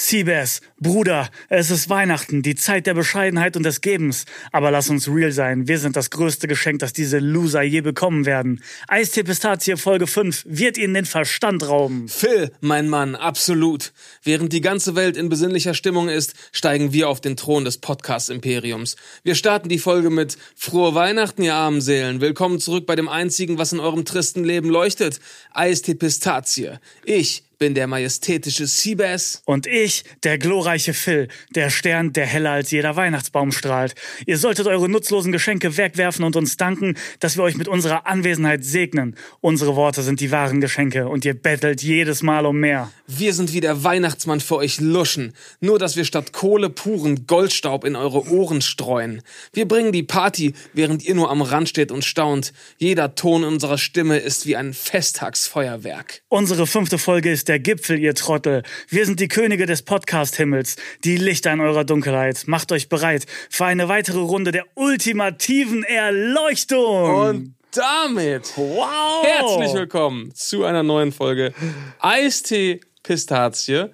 Siebes, Bruder, es ist Weihnachten, die Zeit der Bescheidenheit und des Gebens. Aber lass uns real sein, wir sind das größte Geschenk, das diese Loser je bekommen werden. Eistee Pistazie Folge 5 wird ihnen den Verstand rauben. Phil, mein Mann, absolut. Während die ganze Welt in besinnlicher Stimmung ist, steigen wir auf den Thron des Podcast-Imperiums. Wir starten die Folge mit Frohe Weihnachten, ihr armen Seelen. Willkommen zurück bei dem einzigen, was in eurem tristen Leben leuchtet. Eistee Pistazie. Ich bin der majestätische Seabass. Und ich, der glorreiche Phil, der Stern, der heller als jeder Weihnachtsbaum strahlt. Ihr solltet eure nutzlosen Geschenke wegwerfen und uns danken, dass wir euch mit unserer Anwesenheit segnen. Unsere Worte sind die wahren Geschenke und ihr bettelt jedes Mal um mehr. Wir sind wie der Weihnachtsmann für euch luschen. Nur, dass wir statt Kohle puren Goldstaub in eure Ohren streuen. Wir bringen die Party, während ihr nur am Rand steht und staunt. Jeder Ton unserer Stimme ist wie ein Festtagsfeuerwerk. Unsere fünfte Folge ist der Gipfel, ihr Trottel. Wir sind die Könige des Podcast-Himmels, die Lichter in eurer Dunkelheit. Macht euch bereit für eine weitere Runde der ultimativen Erleuchtung. Und damit wow! herzlich willkommen zu einer neuen Folge Eistee Pistazie.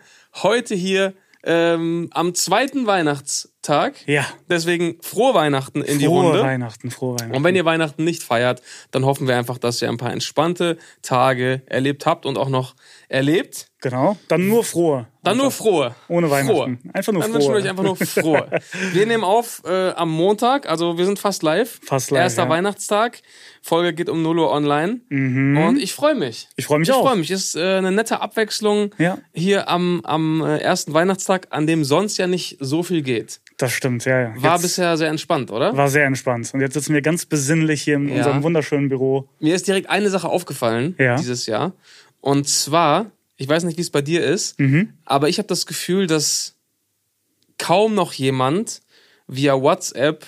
Heute hier ähm, am zweiten Weihnachtstag. Ja. Deswegen frohe Weihnachten in die Frohe Runde. Weihnachten, frohe Weihnachten. Und wenn ihr Weihnachten nicht feiert, dann hoffen wir einfach, dass ihr ein paar entspannte Tage erlebt habt und auch noch erlebt. genau, dann nur frohe. Dann nur frohe. Ohne Weihnachten. Frohe. Einfach nur Dann wünschen wir frohe. euch einfach nur frohe. Wir nehmen auf äh, am Montag, also wir sind fast live. Fast live, Erster ja. Weihnachtstag. Folge geht um 0 Uhr online. Und ich freue mich. Ich freu mich Ich auch. freue mich. Ist äh, eine nette Abwechslung Ja. hier am, am äh, ersten Weihnachtstag, an dem sonst ja nicht so viel geht. Das stimmt, ja, ja. War Jetzt bisher sehr entspannt, oder? war sehr entspannt. Und jetzt sitzen wir ganz besinnlich hier in Ja. unserem wunderschönen Büro. Mir ist direkt eine Sache aufgefallen dieses Jahr. Und zwar, ich weiß nicht, wie es bei dir ist, Mhm. aber ich habe das Gefühl, dass kaum noch jemand via WhatsApp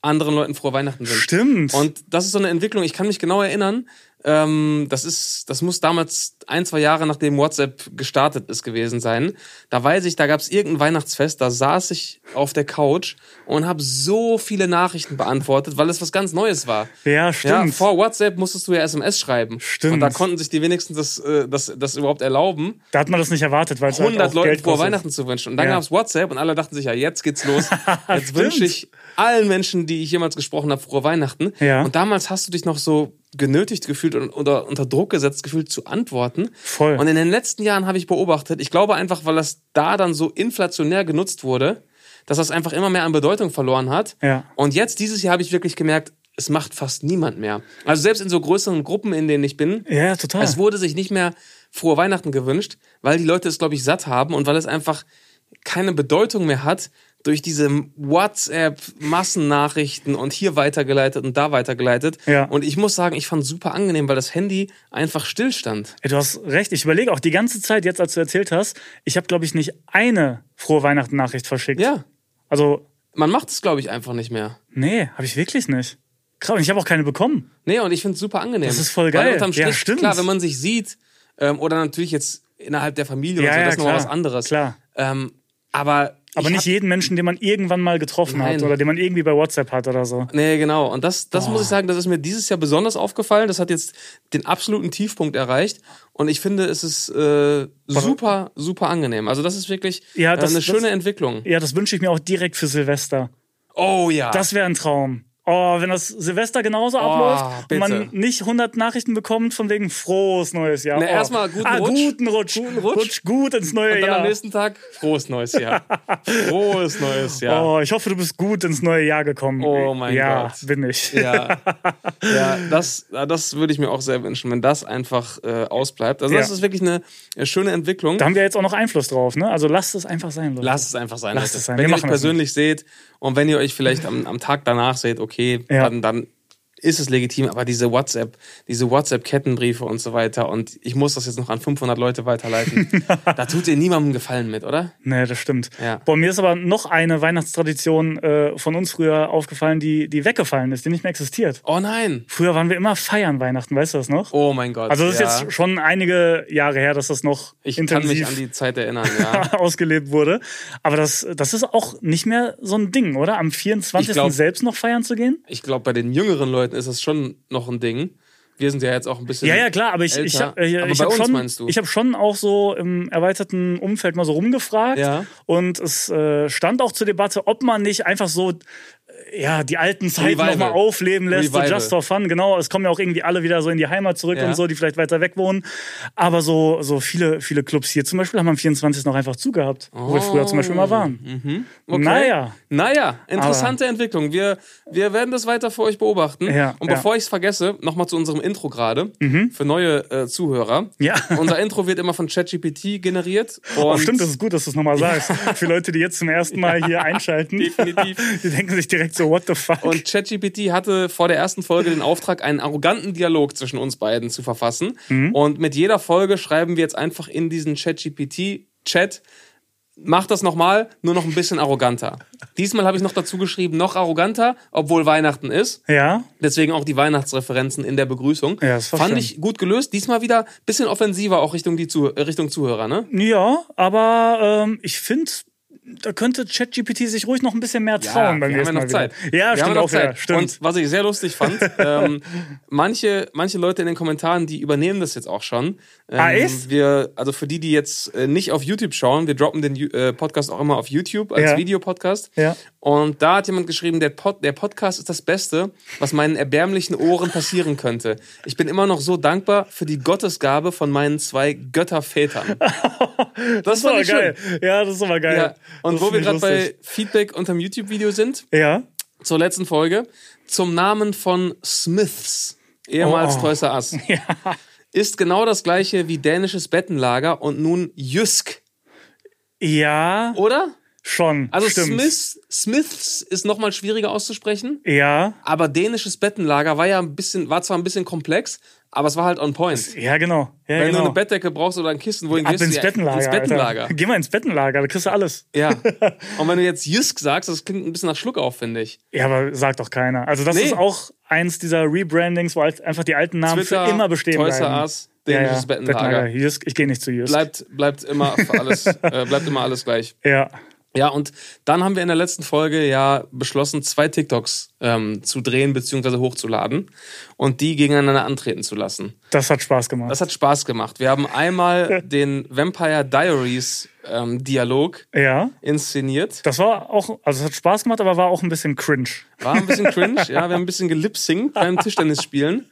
anderen Leuten frohe Weihnachten wünscht. Stimmt. Und das ist so eine Entwicklung, ich kann mich genau erinnern, ähm, das ist, das muss damals ein, zwei Jahre nachdem WhatsApp gestartet ist gewesen sein. Da weiß ich, da gab es irgendein Weihnachtsfest, da saß ich auf der Couch und habe so viele Nachrichten beantwortet, weil es was ganz Neues war. ja, Ja, stimmt. vor WhatsApp musstest du ja SMS schreiben. Stimmt. Und da konnten sich die wenigsten das, äh, das, das überhaupt erlauben, da hat man das nicht erwartet, weil es halt 100 auch Leuten kostet. Weihnachten zu wünschen. Und dann Ja. gab's WhatsApp und alle dachten sich, ja, jetzt geht's los. Jetzt wünsche ich allen Menschen, die ich jemals gesprochen habe, frohe Weihnachten. Ja. Und damals hast du dich noch so genötigt gefühlt und- oder unter Druck gesetzt gefühlt zu antworten. Voll. Und in den letzten Jahren habe ich beobachtet, ich glaube einfach, weil das da dann so inflationär genutzt wurde, dass das einfach immer mehr an Bedeutung verloren hat. Ja. Und jetzt, dieses Jahr, habe ich wirklich gemerkt, es macht fast niemand mehr. Also selbst in so größeren Gruppen, in denen ich bin, ja, total. es wurde sich nicht mehr frohe Weihnachten gewünscht, weil die Leute es, glaube ich, satt haben und weil es einfach keine Bedeutung mehr hat durch diese WhatsApp-Massennachrichten und hier weitergeleitet und da weitergeleitet. Ja. Und ich muss sagen, ich fand es super angenehm, weil das Handy einfach stillstand. Ey, du hast recht. Ich überlege auch die ganze Zeit, jetzt als du erzählt hast, ich habe, glaube ich, nicht eine frohe Weihnachten-Nachricht verschickt. Ja, Also, man macht es, glaube ich, einfach nicht mehr. nee, habe ich wirklich nicht. Krass, und ich habe auch keine bekommen. Nee, und ich finde es super angenehm. Das ist voll geil. Weil unterm Ja, Strich, stimmt. klar, wenn man sich sieht, ähm, oder natürlich jetzt innerhalb der Familie Ja, oder so, ja, das ist nochmal was anderes. Klar. Ähm, aber Aber ich nicht jeden Menschen, den man irgendwann mal getroffen hat Nein. oder den man irgendwie bei WhatsApp hat oder so. Nee, genau. Und das, das Oh. muss ich sagen, das ist mir dieses Jahr besonders aufgefallen. Das hat jetzt den absoluten Tiefpunkt erreicht. Und ich finde, es ist äh, super, super angenehm. Also das ist wirklich Ja, äh, das- eine das- schöne Entwicklung. Ja, das wünsche ich mir auch direkt für Silvester. Oh ja. Das wäre ein Traum. Oh, wenn das Silvester genauso abläuft und man Oh, nicht 100 Nachrichten bekommt von wegen frohes neues Jahr. Ne, oh. erstmal guten ah, Rutsch. Guten Rutsch. Guten Rutsch. gut ins neue und dann Jahr. am nächsten Tag frohes neues Jahr. frohes neues Jahr. Oh, ich hoffe, du bist gut ins neue Jahr gekommen. Oh mein ja, Gott. bin ich. Ja, ja das, das würde ich mir auch sehr wünschen, wenn das einfach äh, ausbleibt. Also das Ja. ist wirklich eine, schöne Entwicklung. Da haben wir jetzt auch noch Einfluss drauf, ne? Also lasst es einfach sein, Leute. Lasst es einfach sein. Lasst Leute. es sein. Wenn Wir ihr das persönlich seht und wenn ihr euch vielleicht am, am Tag danach seht, okay, Ja. dann, dann ist es legitim, aber diese WhatsApp, diese WhatsApp-Kettenbriefe und so weiter und ich muss das jetzt noch an 500 Leute weiterleiten, da tut ihr niemandem Gefallen mit, oder? Nee, das stimmt. Ja. Boah, mir ist aber noch eine Weihnachtstradition äh, von uns früher aufgefallen, die, die weggefallen ist, die nicht mehr existiert. Oh nein! Früher waren wir immer feiern Weihnachten, weißt du das noch? Oh mein Gott. Also das ja. ist jetzt schon einige Jahre her, dass das noch Ich kann mich intensiv an die Zeit erinnern, ja. ausgelebt wurde. Aber das, das ist auch nicht mehr so ein Ding, oder? Am 24. Ich glaub- selbst noch feiern zu gehen? Ich glaube, bei den jüngeren Leuten ist das schon noch ein Ding. Wir sind ja jetzt auch ein bisschen. Ja, ja, klar, aber ich, ich habe äh, Aber ich hab uns schon, ich hab schon auch so im erweiterten Umfeld mal so rumgefragt. Ja. Und es äh, stand auch zur Debatte, ob man nicht einfach so ja, die alten Zeiten nochmal aufleben lässt, so just for fun. Genau, es kommen ja auch irgendwie alle wieder so in die Heimat zurück Ja. und so, die vielleicht weiter weg wohnen. Aber so, so viele, viele Clubs hier zum Beispiel haben am 24. noch einfach zugehabt, wo wir früher zum Beispiel mal waren. Okay. Naja. Naja, interessante Entwicklung. Wir, wir werden das weiter für euch beobachten. Ja, Und ja. bevor ich es vergesse, nochmal zu unserem Intro gerade, für neue äh, Zuhörer. Ja. Unser Intro wird immer von ChatGPT generiert. Oh, stimmt, das ist gut, dass du es nochmal sagst. Für Leute, die jetzt zum ersten Mal hier einschalten. Definitiv. Die denken sich direkt so, what the fuck? Und ChatGPT hatte vor der ersten Folge den Auftrag, einen arroganten Dialog zwischen uns beiden zu verfassen. Mhm. Und mit jeder Folge schreiben wir jetzt einfach in diesen ChatGPT-Chat, mach das nochmal, nur noch ein bisschen arroganter. Diesmal habe ich noch dazu geschrieben, noch arroganter, obwohl Weihnachten ist. ja, Deswegen auch die Weihnachtsreferenzen in der Begrüßung. Ja, das war Fand schön. ich gut gelöst. Diesmal wieder ein bisschen offensiver auch Richtung, die Zuh Richtung Zuhörer, ne? ja, aber ähm, ich finde, da könnte ChatGPT sich ruhig noch ein bisschen mehr trauen beim wir haben ja noch Mal. Zeit. Wieder. Ja, wir stimmt haben ja noch auch. Zeit. Stimmt. Und was ich sehr lustig fand, ähm, manche, manche Leute in den Kommentaren, die übernehmen das jetzt auch schon. Ähm, Ah, echt? Wir, also für die, die jetzt äh, nicht auf YouTube schauen, wir droppen den äh, Podcast auch immer auf YouTube als Ja. Videopodcast. Ja. Und da hat jemand geschrieben, der, Pod, der Podcast ist das Beste, was meinen erbärmlichen Ohren passieren könnte. Ich bin immer noch so dankbar für die Gottesgabe von meinen zwei Göttervätern. Das, das ist aber ich schön. geil. Ja, das ist aber geil. Ja. Und wo wir gerade bei. Feedback unterm YouTube-Video sind, Ja. zur letzten Folge, zum Namen von Smiths, ehemals Oh. Toys R Us, ist genau das gleiche wie dänisches Bettenlager und nun Jysk, Ja, oder? Schon. Also stimmt. Smiths, Smiths ist nochmal schwieriger auszusprechen, Ja, aber dänisches Bettenlager war ja ein bisschen, war zwar ein bisschen komplex, aber es war halt on point. ja, genau. Ja, Wenn genau. du eine Bettdecke brauchst oder ein Kissen, wohin Ab gehst du? ins Ja, Bettenlager. Ins Bettenlager. Alter. Geh mal ins Bettenlager, da kriegst du alles. Ja. Und wenn du jetzt Jysk sagst, das klingt ein bisschen nach Schluck auf, finde ich. Ja, aber sagt doch keiner. Also das Nee. ist auch eins dieser Rebrandings, wo halt einfach die alten Namen Twitter, für immer bestehen Toys bleiben. Us, dänisches Bettenlager. Jysk, ich gehe nicht zu Jysk. Bleibt, bleibt immer für alles, äh, bleibt immer alles gleich. Ja. Ja, und dann haben wir in der letzten Folge ja beschlossen, zwei TikToks ähm, zu drehen bzw. hochzuladen und die gegeneinander antreten zu lassen. Das hat Spaß gemacht. Das hat Spaß gemacht. Wir haben einmal den Vampire Diaries ähm, Dialog ja. inszeniert. Das war auch, also es hat Spaß gemacht, aber war auch ein bisschen cringe. War ein bisschen cringe, ja. Wir haben ein bisschen gelipsingt beim Tischtennisspielen.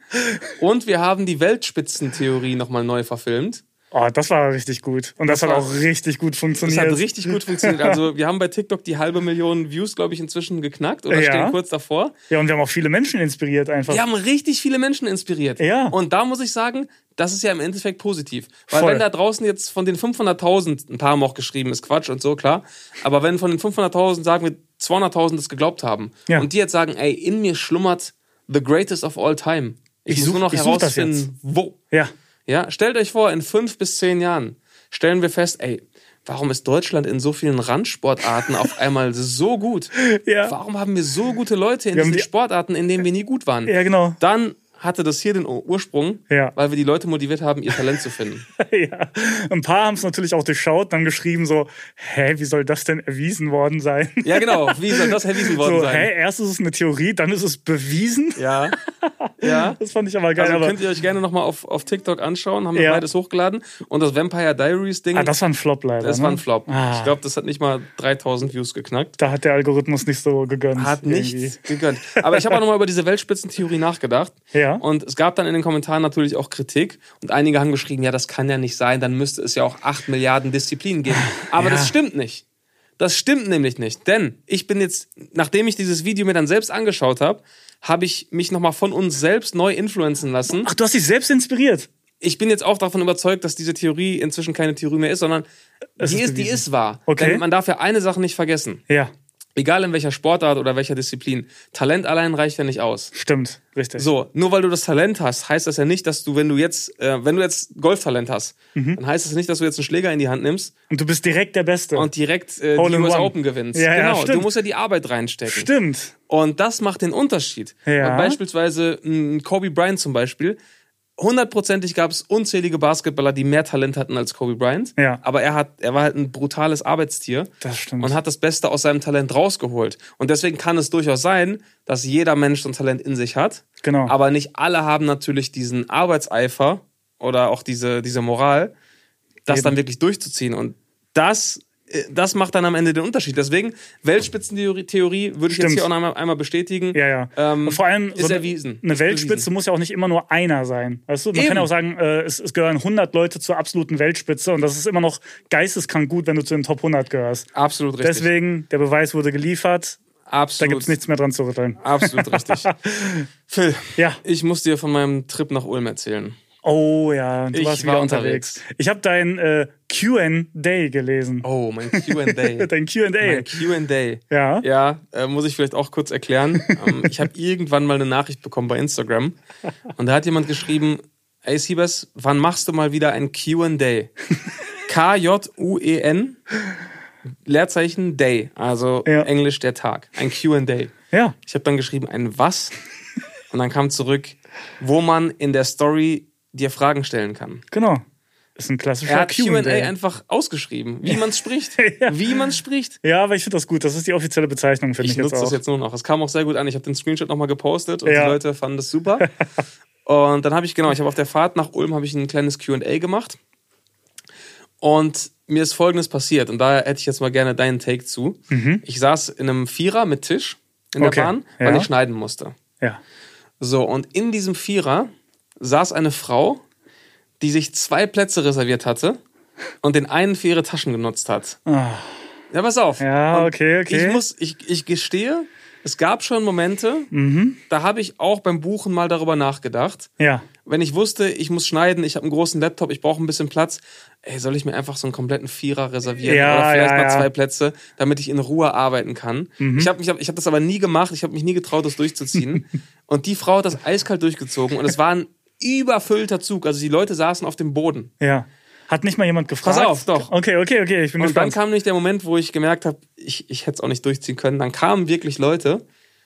Und wir haben die Weltspitzentheorie nochmal neu verfilmt. Oh, das war richtig gut. Und das, Das hat auch richtig gut Das funktioniert. hat richtig gut funktioniert. Also wir haben bei TikTok die halbe Million Views, glaube ich, inzwischen geknackt oder Ja. stehen kurz davor. ja, und wir haben auch viele Menschen inspiriert einfach. Wir haben richtig viele Menschen inspiriert. Ja. Und da muss ich sagen, das ist ja im Endeffekt positiv. Weil Voll. wenn da draußen jetzt von den 500.000, ein paar haben auch geschrieben, ist Quatsch und so, klar. Aber wenn von den 500.000 sagen wir 200.000 das geglaubt haben Ja. und die jetzt sagen, ey, in mir schlummert the greatest of all time. Ich, Ich muss such- nur noch das herausfinden, wo. Ja. Ja, stellt euch vor, in fünf bis zehn Jahren stellen wir fest, ey, warum ist Deutschland in so vielen Randsportarten auf einmal so gut? Ja. Warum haben wir so gute Leute in Wir diesen die- Sportarten, in denen wir nie gut waren? Ja, genau. Dann hatte das hier den Ur- Ursprung, Ja. weil wir die Leute motiviert haben, ihr Talent zu finden. ja. Ein paar haben es natürlich auch durchschaut, dann geschrieben so, hä, wie soll das denn erwiesen worden sein? Ja, genau. Wie soll das erwiesen worden So, sein? hä, erst ist es eine Theorie, dann ist es bewiesen. Ja. Ja. Das fand ich aber geil. Also aber könnt ihr euch gerne nochmal auf, auf TikTok anschauen, haben wir Ja. beides hochgeladen. Und das Vampire Diaries Ding, ah, das war ein Flop leider. das ne? war ein Flop. Ah. Ich glaube, das hat nicht mal 3000 Views geknackt. Da hat der Algorithmus nicht so gegönnt. Hat irgendwie. nichts gegönnt. Aber ich habe auch nochmal über diese Weltspitzentheorie nachgedacht. Ja. Und es gab dann in den Kommentaren natürlich auch Kritik. Und einige haben geschrieben, ja, das kann ja nicht sein, dann müsste es ja auch 8 Milliarden Disziplinen geben. Aber Ja. das stimmt nicht. Das stimmt nämlich nicht. Denn ich bin jetzt, nachdem ich dieses Video mir dann selbst angeschaut habe, habe ich mich nochmal von uns selbst neu influenzen lassen. Ach, du hast dich selbst inspiriert. Ich bin jetzt auch davon überzeugt, dass diese Theorie inzwischen keine Theorie mehr ist, sondern Es die ist ist, die ist wahr. Okay. Denn man darf ja eine Sache nicht vergessen. Ja, Egal in welcher Sportart oder welcher Disziplin. Talent allein reicht ja nicht aus. stimmt. Richtig. So, nur weil du das Talent hast, heißt das ja nicht, dass du, wenn du jetzt, äh, wenn du jetzt Golftalent hast, Mhm. dann heißt das nicht, dass du jetzt einen Schläger in die Hand nimmst Und du bist direkt der Beste. und direkt äh, die US one. Open gewinnst. Ja, ja, genau, du stimmt. musst ja die Arbeit reinstecken. Stimmt. Und das macht den Unterschied. Ja. Und beispielsweise mh, Kobe Bryant zum Beispiel, hundertprozentig gab es unzählige Basketballer, die mehr Talent hatten als Kobe Bryant. Ja. Aber er hat, er war halt ein brutales Arbeitstier. Das stimmt. Und hat das Beste aus seinem Talent rausgeholt. Und deswegen kann es durchaus sein, dass jeder Mensch so ein Talent in sich hat. Genau. Aber nicht alle haben natürlich diesen Arbeitseifer oder auch diese, diese Moral, das Eben. dann wirklich durchzuziehen. Und das, das macht dann am Ende den Unterschied. Deswegen, Weltspitzentheorie Theorie würde ich jetzt Stimmt. hier auch noch einmal, einmal bestätigen. Ja, ja. Ähm, vor allem ist eine- erwiesen. Eine Ist Weltspitze bewiesen. muss ja auch nicht immer nur einer sein. Weißt du? Man Eben. kann ja auch sagen, äh, es, es gehören 100 Leute zur absoluten Weltspitze und das ist immer noch geisteskrank gut, wenn du zu den Top 100 gehörst. Absolut richtig. Deswegen, der Beweis wurde geliefert. Da Absolut. gibt es nichts mehr dran zu rütteln. Absolut richtig. Phil, Ja. ich muss dir von meinem Trip nach Ulm erzählen. Oh ja, du Ich warst war wieder unterwegs. Ich habe dein äh, Q&A gelesen. Oh, mein Q&A. Dein Q&A. mein Q&A. Ja. Ja, äh, muss ich vielleicht auch kurz erklären. ähm, ich habe irgendwann mal eine Nachricht bekommen bei Instagram und da hat jemand geschrieben, ey Siebes, wann machst du mal wieder ein Q&A? K-J-U-E-N E Leerzeichen Day, also Ja. Englisch der Tag. Ein Q&A. Ja. Ich habe dann geschrieben, ein was? Und dann kam zurück, wo man in der Story dir Fragen stellen kann. Genau. Ist ein klassischer Er hat Q&A Q&A. einfach ausgeschrieben, wie man es spricht. Ja. Wie man es spricht. Ja, aber ich finde das gut. Das ist die offizielle Bezeichnung, finde ich, Ich jetzt nutze auch. das jetzt nur noch. Es kam auch sehr gut an. Ich habe den Screenshot nochmal gepostet und Ja. die Leute fanden das super. und dann habe ich, genau, ich habe auf der Fahrt nach Ulm habe ich ein kleines Q&A gemacht. Und mir ist Folgendes passiert. Und da hätte ich jetzt mal gerne deinen Take zu. Ich saß in einem Vierer mit Tisch in der Mhm. Okay. Bahn, weil Ja. ich schneiden musste. Ja. So, und in diesem Vierer saß eine Frau, die sich zwei Plätze reserviert hatte und den einen für ihre Taschen genutzt hat. Ah. Ja, pass auf. Ja, okay, okay. Ich muss, ich, ich gestehe, es gab schon Momente, Mhm. da habe ich auch beim Buchen mal darüber nachgedacht. Ja. Wenn ich wusste, ich muss schneiden, ich habe einen großen Laptop, ich brauche ein bisschen Platz, ey, soll ich mir einfach so einen kompletten Vierer reservieren Ja, oder vielleicht ja, mal ja. zwei Plätze, damit ich in Ruhe arbeiten kann. Mhm. Ich habe ich hab, ich hab das aber nie gemacht, ich habe mich nie getraut, das durchzuziehen. und die Frau hat das eiskalt durchgezogen und es war ein überfüllter Zug, also die Leute saßen auf dem Boden. Ja. Hat nicht mal jemand gefragt? Pass auf, doch. Okay, okay, okay. Ich bin Und dann gespannt. kam nämlich der Moment, wo ich gemerkt habe, ich, ich hätte es auch nicht durchziehen können. Dann kamen wirklich Leute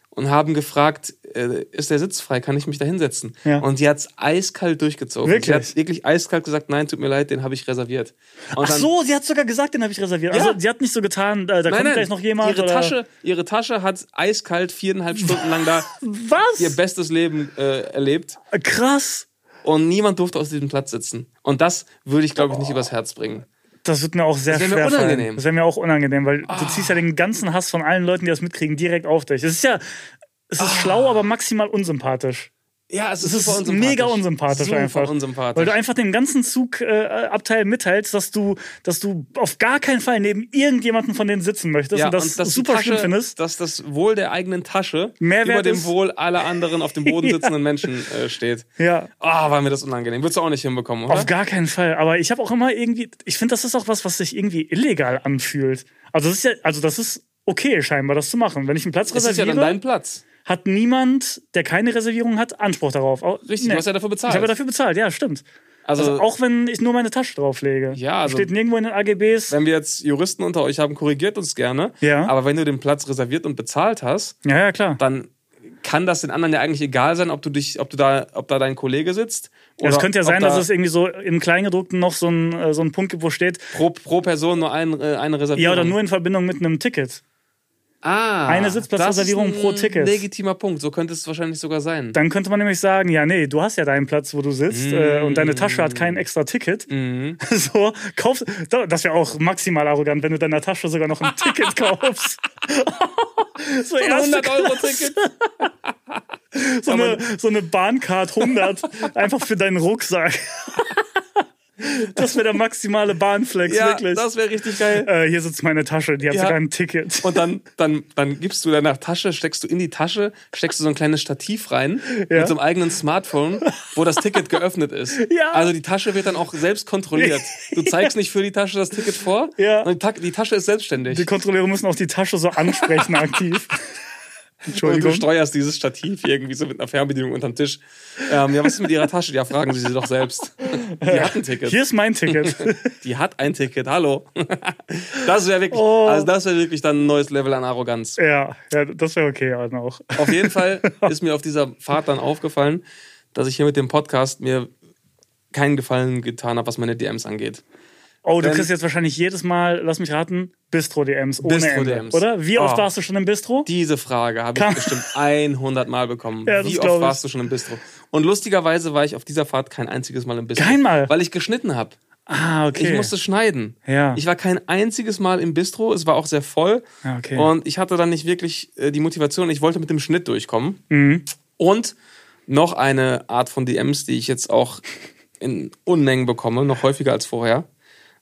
und haben gefragt, äh, ist der Sitz frei, kann ich mich da hinsetzen? Ja. Und die hat es eiskalt durchgezogen. Wirklich? Sie hat wirklich eiskalt gesagt, nein, tut mir leid, den habe ich reserviert. Und Ach dann- so, sie hat sogar gesagt, den habe ich reserviert. Ja. Also sie hat nicht so getan, äh, da Nein, kommt nein, gleich noch jemand. ihre, oder? Tasche, ihre Tasche hat eiskalt viereinhalb Stunden lang da Was? ihr bestes Leben äh, erlebt Krass. Und niemand durfte aus diesem Platz sitzen. Und das würde ich, glaube ich, nicht übers Herz bringen. Das wird mir auch sehr Das mir schwer fallen. unangenehm. Ah. Das wäre mir auch unangenehm, weil du ziehst ja den ganzen Hass von allen Leuten, die das mitkriegen, direkt auf dich. Es ist ja, es ist schlau, aber maximal unsympathisch. Ja, es ist, Es ist unsympathisch. mega unsympathisch super einfach. unsympathisch. Weil du einfach dem ganzen Zugabteil mitteilst, dass du, dass du auf gar keinen Fall neben irgendjemanden von denen sitzen möchtest und das, und super Tasche, schlimm findest. Dass das Wohl der eigenen Tasche Mehr über dem. Wohl aller anderen auf dem Boden Ja. sitzenden Menschen äh, steht. Ja. Ah, war mir das unangenehm. Würdest du auch nicht hinbekommen, oder? Auf gar keinen Fall. Aber ich habe auch immer irgendwie, ich finde, das ist auch was, was sich irgendwie illegal anfühlt. Also das ist ja, also das ist okay scheinbar, das zu machen. Wenn ich einen Platz das ist ja reserviere, dann dein Platz. Hat niemand, der keine Reservierung hat, Anspruch darauf. Au- Richtig, du hast ja dafür bezahlt. Ich habe dafür bezahlt, ja, stimmt. Also, Also auch wenn ich nur meine Tasche drauflege. Ja, also- Steht nirgendwo in den AGBs. wenn wir jetzt Juristen unter euch haben, korrigiert uns gerne. Ja. Aber wenn du den Platz reserviert und bezahlt hast, Ja, ja, klar. dann kann das den anderen ja eigentlich egal sein, ob du dich, ob du da, ob da dein Kollege sitzt. Ja, es könnte ja sein, da dass es irgendwie so im Kleingedruckten noch so ein, äh, so ein Punkt gibt, wo steht, pro, pro Person nur ein, äh, eine Reservierung. ja, oder nur in Verbindung mit einem Ticket. Ah, eine Sitzplatzreservierung das ist pro ein Ticket. Legitimer Punkt. So könnte es wahrscheinlich sogar sein. Dann könnte man nämlich sagen, ja, nee, du hast ja deinen Platz, wo du sitzt äh, und deine Tasche hat kein extra Ticket. Mhm. So, kaufst, das wäre auch maximal arrogant, wenn du deiner Tasche sogar noch ein Ticket kaufst. so, Ein erste 100 Euro Ticket. so eine, so eine Bahncard 100 einfach für deinen Rucksack. Das wäre der maximale Bahnflex, Ja, wirklich. das wäre richtig geil. äh, hier sitzt meine Tasche, die hat Ja. sogar ein Ticket. Und dann, dann, dann gibst du deiner Tasche, steckst du in die Tasche, steckst du so ein kleines Stativ rein Ja. mit so einem eigenen Smartphone, wo das Ticket geöffnet ist. Ja. Also die Tasche wird dann auch selbst kontrolliert. Du zeigst nicht für die Tasche das Ticket vor, Ja. und die, Ta die Tasche ist selbstständig. Die Kontrolleure müssen auch die Tasche so ansprechen aktiv. Und du Entschuldigung. steuerst dieses Stativ irgendwie so mit einer Fernbedienung unterm Tisch. Ähm, ja, was ist mit ihrer Tasche? Ja, fragen Sie sie doch selbst. Die hat ein Ticket. Hier ist mein Ticket. Die hat ein Ticket, hallo. Das wäre wirklich, Oh. also das wäre wirklich dann ein neues Level an Arroganz. ja, ja, das wäre okay dann auch. Auf jeden Fall ist mir auf dieser Fahrt dann aufgefallen, dass ich hier mit dem Podcast mir keinen Gefallen getan habe, was meine DMs angeht. Oh, du Wenn- kriegst jetzt wahrscheinlich jedes Mal, lass mich raten, Bistro-DMs ohne Ende, Bistro-DMs. oder? Wie oft Oh. warst du schon im Bistro? Diese Frage habe ich bestimmt 100 Mal bekommen. Ja, Wie oft warst du schon im Bistro? Und lustigerweise war ich auf dieser Fahrt kein einziges Mal im Bistro. Kein Mal? Weil ich geschnitten habe. Ah, okay. Ich musste schneiden. Ja. Ich war kein einziges Mal im Bistro. Es war auch sehr voll. Ah, okay. Und ich hatte dann nicht wirklich äh, die Motivation. Ich wollte mit dem Schnitt durchkommen. Mhm. Und noch eine Art von DMs, die ich jetzt auch in Unmengen bekomme, noch häufiger als vorher.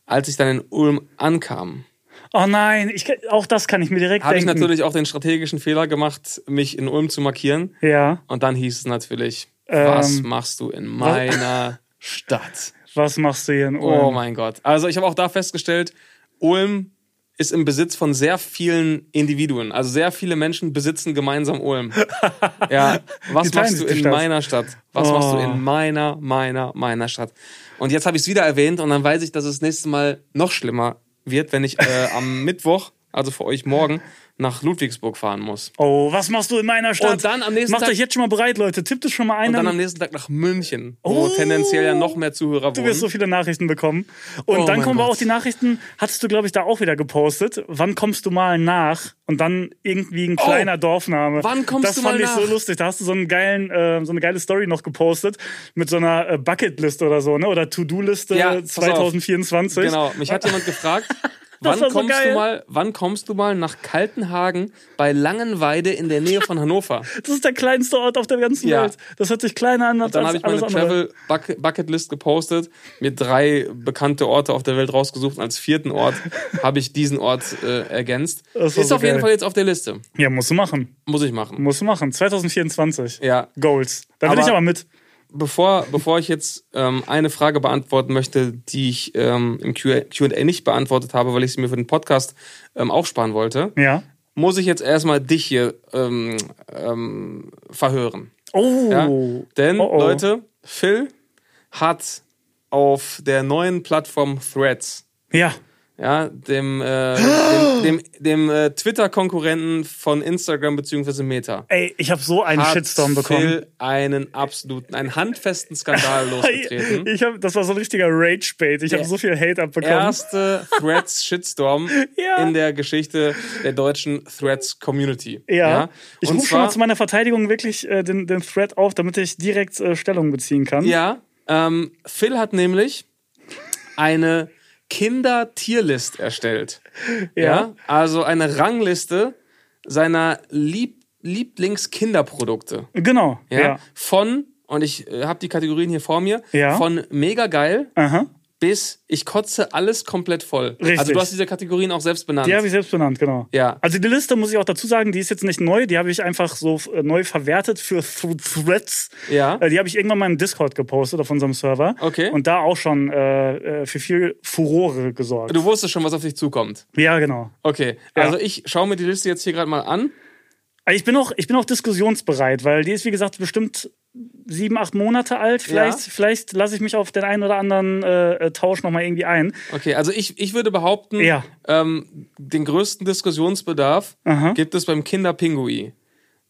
Als ich dann in Ulm ankam, Oh nein, ich, auch das kann ich mir direkt habe ich denken. natürlich auch den strategischen Fehler gemacht, mich in Ulm zu markieren. Ja. Und dann hieß es natürlich, Ähm, was machst du in meiner Stadt? Was machst du hier in Ulm? Oh mein Gott. Also ich habe auch da festgestellt, Ulm ist im Besitz von sehr vielen Individuen. Also sehr viele Menschen besitzen gemeinsam Ulm. Ja, was Die teilen machst du in Stadt. meiner Stadt? Was machst du Oh. in meiner, meiner, meiner Stadt? Und jetzt habe ich es wieder erwähnt und dann weiß ich, dass es nächstes Mal noch schlimmer wird, wenn ich äh, am Mittwoch, also für euch morgen, nach Ludwigsburg fahren muss. Oh, was machst du in meiner Stadt? Und dann am nächsten Macht Tag- euch jetzt schon mal bereit, Leute. Tippt es schon mal ein. Und dann dann- am nächsten Tag nach München, wo Oh. tendenziell ja noch mehr Zuhörer Du wohnen. wirst so viele Nachrichten bekommen. Und Oh dann kommen wir Gott. auch die Nachrichten, hattest du, glaube ich, da auch wieder gepostet. Wann kommst du mal nach? Und dann irgendwie ein kleiner Dorfname. Oh, wann kommst das du fand mal ich so nach? lustig. Da hast du so, einen geilen, äh, so eine geile Story noch gepostet mit so einer äh, Bucketliste oder so, ne? Oder To-Do-Liste Ja, pass auf. 2024. Genau, mich hat jemand gefragt, Das wann so kommst geil. du mal, wann kommst du mal nach Kaltenhagen bei Langenweide in der Nähe von Hannover? Das ist der kleinste Ort auf der ganzen Ja. Welt. Das hört sich kleiner an als Dann habe ich meine alles andere. Travel Buck- Bucketlist gepostet, mir drei bekannte Orte auf der Welt rausgesucht und als vierten Ort habe ich diesen Ort äh, ergänzt. Das Ist so auf jeden geil. Fall jetzt auf der Liste. Ja, musst du machen. Muss ich machen. Musst du machen. 2024. Ja. Goals. Da will ich aber mit. Bevor, bevor ich jetzt ähm, eine Frage beantworten möchte, die ich ähm, im QA nicht beantwortet habe, weil ich sie mir für den Podcast ähm, aufsparen wollte, Ja. muss ich jetzt erstmal dich hier ähm, ähm, verhören. Oh. Ja? Denn, Oh, oh. Leute, Phil hat auf der neuen Plattform Threads, Ja. Ja, dem, äh, dem, dem, dem äh, Twitter-Konkurrenten von Instagram bzw. Meta, Ey, ich habe so einen hat Shitstorm bekommen. Phil einen absoluten, einen handfesten Skandal losgetreten. Ich hab, das war so ein richtiger Rage-Bait. Ich habe so viel Hate abbekommen. Erste Threads-Shitstorm Ja. in der Geschichte der deutschen Threads-Community. ja. Ich Und rufe schon mal zu meiner Verteidigung wirklich äh, den, den Thread auf, damit ich direkt äh, Stellung beziehen kann. Ja, ähm, Phil hat nämlich eine Kinder-Tierlist erstellt. Ja. Also eine Rangliste seiner Lieb Lieblings-Kinderprodukte. Genau. Ja? Ja. Von, und ich äh, habe die Kategorien hier vor mir, Ja. von mega geil Aha. Bis ich kotze alles komplett voll. Richtig. Also du hast diese Kategorien auch selbst benannt. Die habe ich selbst benannt, genau. Ja. Also die Liste, muss ich auch dazu sagen, die ist jetzt nicht neu, die habe ich einfach so äh, neu verwertet für Th Threads. Ja. Äh, die habe ich irgendwann mal im Discord gepostet auf unserem Server. Okay. Und da auch schon äh, äh, für viel Furore gesorgt. Du wusstest schon, was auf dich zukommt. ja, genau. Okay, Ja. also ich schaue mir die Liste jetzt hier gerade mal an. Ich bin auch, ich bin auch diskussionsbereit, weil die ist, wie gesagt, bestimmt sieben, acht Monate alt. Vielleicht, Ja. vielleicht lasse ich mich auf den einen oder anderen äh, äh, Tausch nochmal irgendwie ein. Okay, also ich, ich würde behaupten, Ja. ähm, den größten Diskussionsbedarf Aha. gibt es beim Kinderpingui.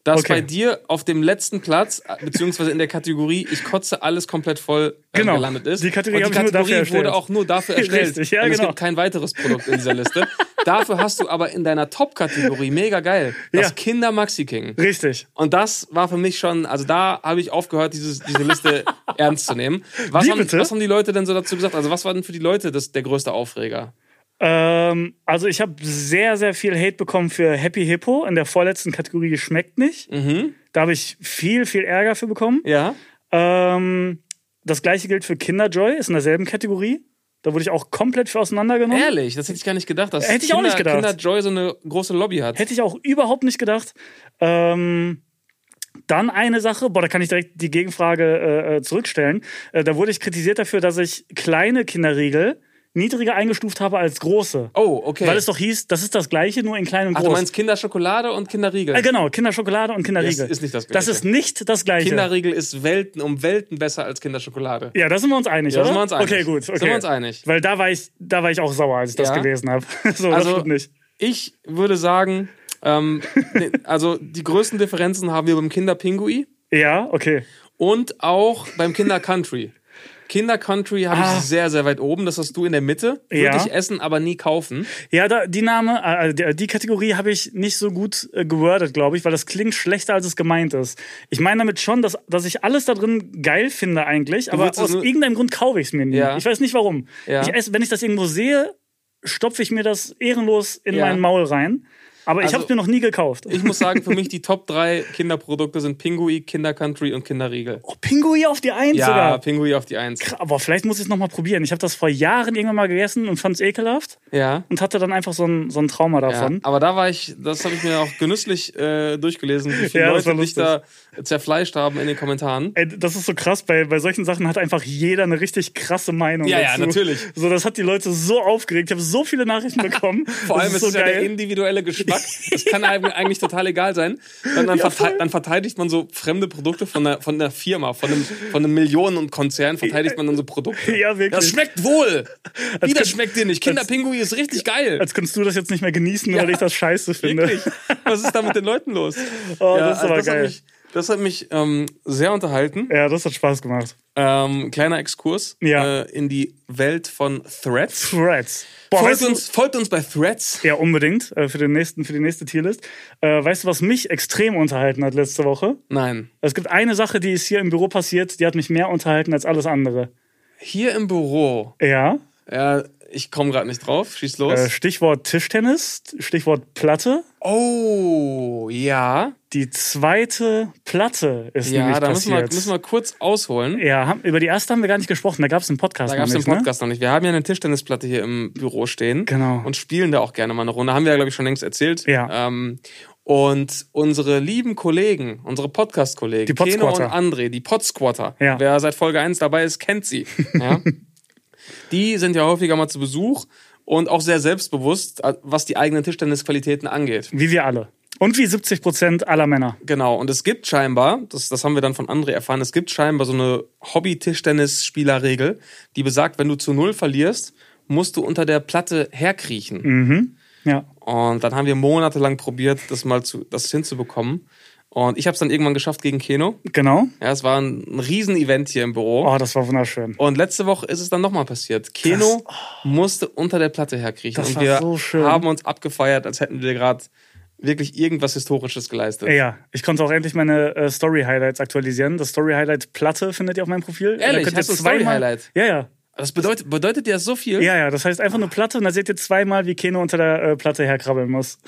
Das Okay. bei dir auf dem letzten Platz, beziehungsweise in der Kategorie Ich kotze alles komplett voll äh, Genau. gelandet ist. Die Kategorie Und die Kategorie wurde auch nur dafür erstellt. Richtig, ja, und es genau. gibt kein weiteres Produkt in dieser Liste. dafür hast du aber in deiner Top-Kategorie, mega geil, das Ja. Kinder Maxi King. Richtig. Und das war für mich schon, also da habe ich aufgehört, dieses, diese Liste ernst zu nehmen. Was haben, was haben die Leute denn so dazu gesagt? Also was war denn für die Leute das, der größte Aufreger? Ähm, also ich habe sehr, sehr viel Hate bekommen für Happy Hippo in der vorletzten Kategorie Schmeckt nicht. Da habe ich viel, viel Ärger für bekommen. Ja. Ähm, das gleiche gilt für Kinderjoy, ist in derselben Kategorie. Da wurde ich auch komplett für auseinandergenommen. Ehrlich, das hätte ich gar nicht gedacht, dass Hätte ich auch Kinder, nicht gedacht. Kinder Joy so eine große Lobby hat. Hätte ich auch überhaupt nicht gedacht. Ähm, dann eine Sache, boah, da kann ich direkt die Gegenfrage äh, äh, zurückstellen. Äh, da wurde ich kritisiert dafür, dass ich kleine Kinderriegel niedriger eingestuft habe als große. Oh, okay. Weil es doch hieß, das ist das gleiche, nur in klein und Ach, groß. du meinst Kinderschokolade und Kinderriegel? äh, genau, Kinderschokolade und Kinderriegel. Das ist nicht das Das Gleiche. ist nicht das gleiche. Kinderriegel ist Welten um Welten besser als Kinderschokolade. ja, da sind wir uns einig, Ja, oder? sind wir uns einig. Okay, gut. Okay. Sind wir uns einig. Weil da war ich, da war ich auch sauer, als ich das Ja. gelesen habe. so, das Also, stimmt nicht. ich würde sagen, ähm, ne, also die größten Differenzen haben wir beim Kinderpingui Ja, okay. und auch beim Kinder Country. Kinder Country habe Ah. ich sehr, sehr weit oben. Das hast du in der Mitte. Würde Ja. ich essen, aber nie kaufen. Ja, da, die Name, äh, die, Kategorie habe ich nicht so gut äh, gewordet, glaube ich, weil das klingt schlechter, als es gemeint ist. Ich meine damit schon, dass, dass ich alles da drin geil finde eigentlich, aber aus irgendeinem Grund kaufe ich es mir nie. Ja. Ich weiß nicht warum. Ja. Ich esse, wenn ich das irgendwo sehe, stopfe ich mir das ehrenlos in Ja. mein Maul rein. Aber ich Also- habe es mir noch nie gekauft. Ich muss sagen, für mich die Top 3 Kinderprodukte sind Pingui, Kinder Country und Kinderriegel. Oh, Pinguin auf die Eins Ja, sogar. Pingui auf die 1. Kr- Aber vielleicht muss ich es nochmal probieren. Ich habe das vor Jahren irgendwann mal gegessen und fand es ekelhaft Ja. und hatte dann einfach so ein, so ein Trauma Ja, davon. aber da war ich, das habe ich mir auch genüsslich äh, durchgelesen, wie viele Ja, Leute dich da zerfleischt haben in den Kommentaren. Ey, das ist so krass, bei, bei solchen Sachen hat einfach jeder eine richtig krasse Meinung Ja, ja, dazu. natürlich. So, das hat die Leute so aufgeregt. Ich habe so viele Nachrichten bekommen. Vor allem das ist ist es so ja der geil. individuelle Geschmack. Das kann einem eigentlich total egal sein. Dann, dann, verte dann verteidigt man so fremde Produkte von der, von der Firma, von einem, von einem Millionen- und Konzern, verteidigt man dann so Produkte. Ja, wirklich. Das schmeckt wohl. Wie das schmeckt dir nicht? Kinderpingui ist richtig geil. Als könntest du das jetzt nicht mehr genießen, nur weil ich das scheiße finde. Wirklich. Was ist da mit den Leuten los? Oh, das ist aber das geil. Das hat mich ähm, sehr unterhalten. Ja, das hat Spaß gemacht. Ähm, kleiner Exkurs Ja. äh, in die Welt von Threads. Threads. Boah, Folgt weißt du, uns, folgt uns bei Threads. ja, unbedingt äh, für, den nächsten, für die nächste Tierlist. Äh, weißt du, was mich extrem unterhalten hat letzte Woche? Nein. Es gibt eine Sache, die ist hier im Büro passiert, die hat mich mehr unterhalten als alles andere. Hier im Büro. Ja, Ja, ich komme gerade nicht drauf. Schieß los. äh, Stichwort Tischtennis, Stichwort Platte. oh, ja. Die zweite Platte ist Ja, nämlich da müssen wir, passiert. müssen wir kurz ausholen. ja, über die erste haben wir gar nicht gesprochen. Da gab es einen Podcast. Da gab es noch den nicht, ne? Podcast noch nicht. Wir haben ja eine Tischtennisplatte hier im Büro stehen. Genau. Und spielen da auch gerne mal eine Runde. Haben wir ja, glaube ich, schon längst erzählt. Ja. Ähm, und unsere lieben Kollegen, unsere Podcast-Kollegen, Die Keno und. André, die Podsquatter, Ja. wer seit Folge 1 dabei ist, kennt sie. Ja? Die sind ja häufiger mal zu Besuch und auch sehr selbstbewusst, äh, was die eigenen Tischtennisqualitäten angeht. Wie wir alle. Und wie 70 Prozent aller Männer. Genau, und es gibt scheinbar, das, das haben wir dann von André erfahren, es gibt scheinbar so eine Hobby-Tischtennis-Spielerregel, die besagt, wenn du zu Null verlierst, musst du unter der Platte herkriechen. Mhm. Ja. Und dann haben wir monatelang probiert, das mal zu, das hinzubekommen. Und ich habe es dann irgendwann geschafft gegen Keno. Genau. Ja, es war ein, ein Riesen-Event hier im Büro. Oh, das war wunderschön. Und letzte Woche ist es dann nochmal passiert. Keno musste unter der Platte herkriechen. Das und war wir so schön. haben uns abgefeiert, als hätten wir gerade wirklich irgendwas Historisches geleistet. Ja, ich konnte auch endlich meine äh, Story-Highlights aktualisieren. Das Story-Highlight-Platte findet ihr auf meinem Profil. Ehrlich? Da könnt ihr Hast zweimal- Story-Highlight? Ja, ja. Das bedeutet, bedeutet das so viel? Ja, ja, das heißt einfach eine Platte und da seht ihr zweimal, wie Keno unter der äh, Platte herkrabbeln muss.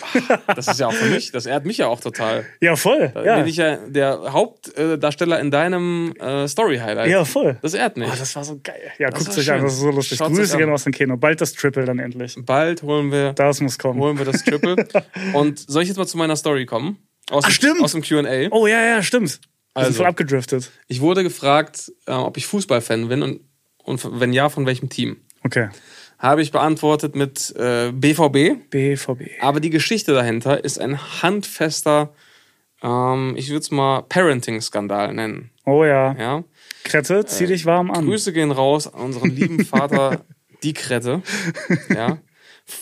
Das ist ja auch für mich, das ehrt mich ja auch total. ja, voll. Da Ja, bin ich ja der Hauptdarsteller in deinem äh, Story-Highlight. ja voll. Das ehrt mich. Oh, das war so geil. Ja, Das guckt euch an, das ist so lustig. Grüße gerne aus dem Kino. Bald das Triple dann endlich. Bald holen wir, Das muss kommen. holen wir das Triple. Und soll ich jetzt mal zu meiner Story kommen? Aus Ach, dem, stimmt. Aus dem Q&A. Oh, ja, ja, stimmt. Also. voll abgedriftet. Ich wurde gefragt, äh, ob ich Fußballfan bin und, und wenn ja, von welchem Team. Okay. Habe ich beantwortet mit äh, BVB. BVB. Aber die Geschichte dahinter ist ein handfester, ähm, ich würde es mal Parenting-Skandal nennen. Oh ja. Ja? Krette, zieh dich warm an. Grüße gehen raus an unseren lieben Vater, die Krette. Ja?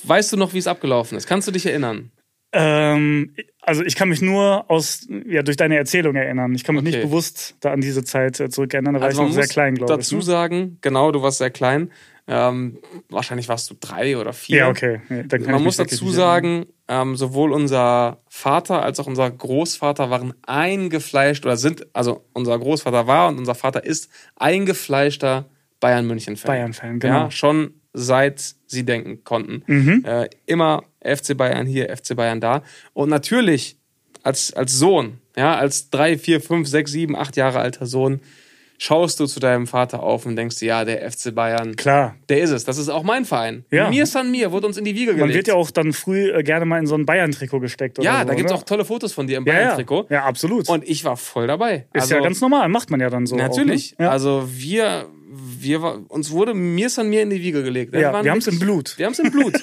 Weißt du noch, wie es abgelaufen ist? Kannst du dich erinnern? Ähm, also ich kann mich nur aus, ja, durch deine Erzählung erinnern. Ich kann mich Okay. nicht bewusst da an diese Zeit äh, zurückerinnern. Da war Also ich noch sehr klein, glaube ich. dazu Ne? sagen, genau, du warst sehr klein. Ähm, wahrscheinlich warst du drei oder vier. Ja, okay. Ich Man muss dazu sagen, ähm, sowohl unser Vater als auch unser Großvater waren eingefleischt oder sind, also unser Großvater war und unser Vater ist eingefleischter Bayern München-Fan. Bayern-Fan, genau. Ja, schon seit sie denken konnten. Äh, immer FC Bayern hier, FC Bayern da. Und natürlich als, als Sohn, ja, als drei, vier, fünf, sechs, sieben, acht Jahre alter Sohn, schaust du zu deinem Vater auf und denkst dir, ja, der FC Bayern, Klar. der ist es. Das ist auch mein Verein. Ja. Mir San Mir wurde uns in die Wiege gelegt. Man wird ja auch dann früh äh, gerne mal in so ein Bayern-Trikot gesteckt. Oder ja, so, da gibt es oder? auch tolle Fotos von dir im ja, ja. Bayern-Trikot. ja, absolut. Und ich war voll dabei. ist ja ganz normal, macht man ja dann so. Natürlich. Auch, ne? ja. Also wir, wir uns wurde mir San Mir in die Wiege gelegt. Ja, waren wir haben's wirklich- im Blut. Wir haben es im Blut.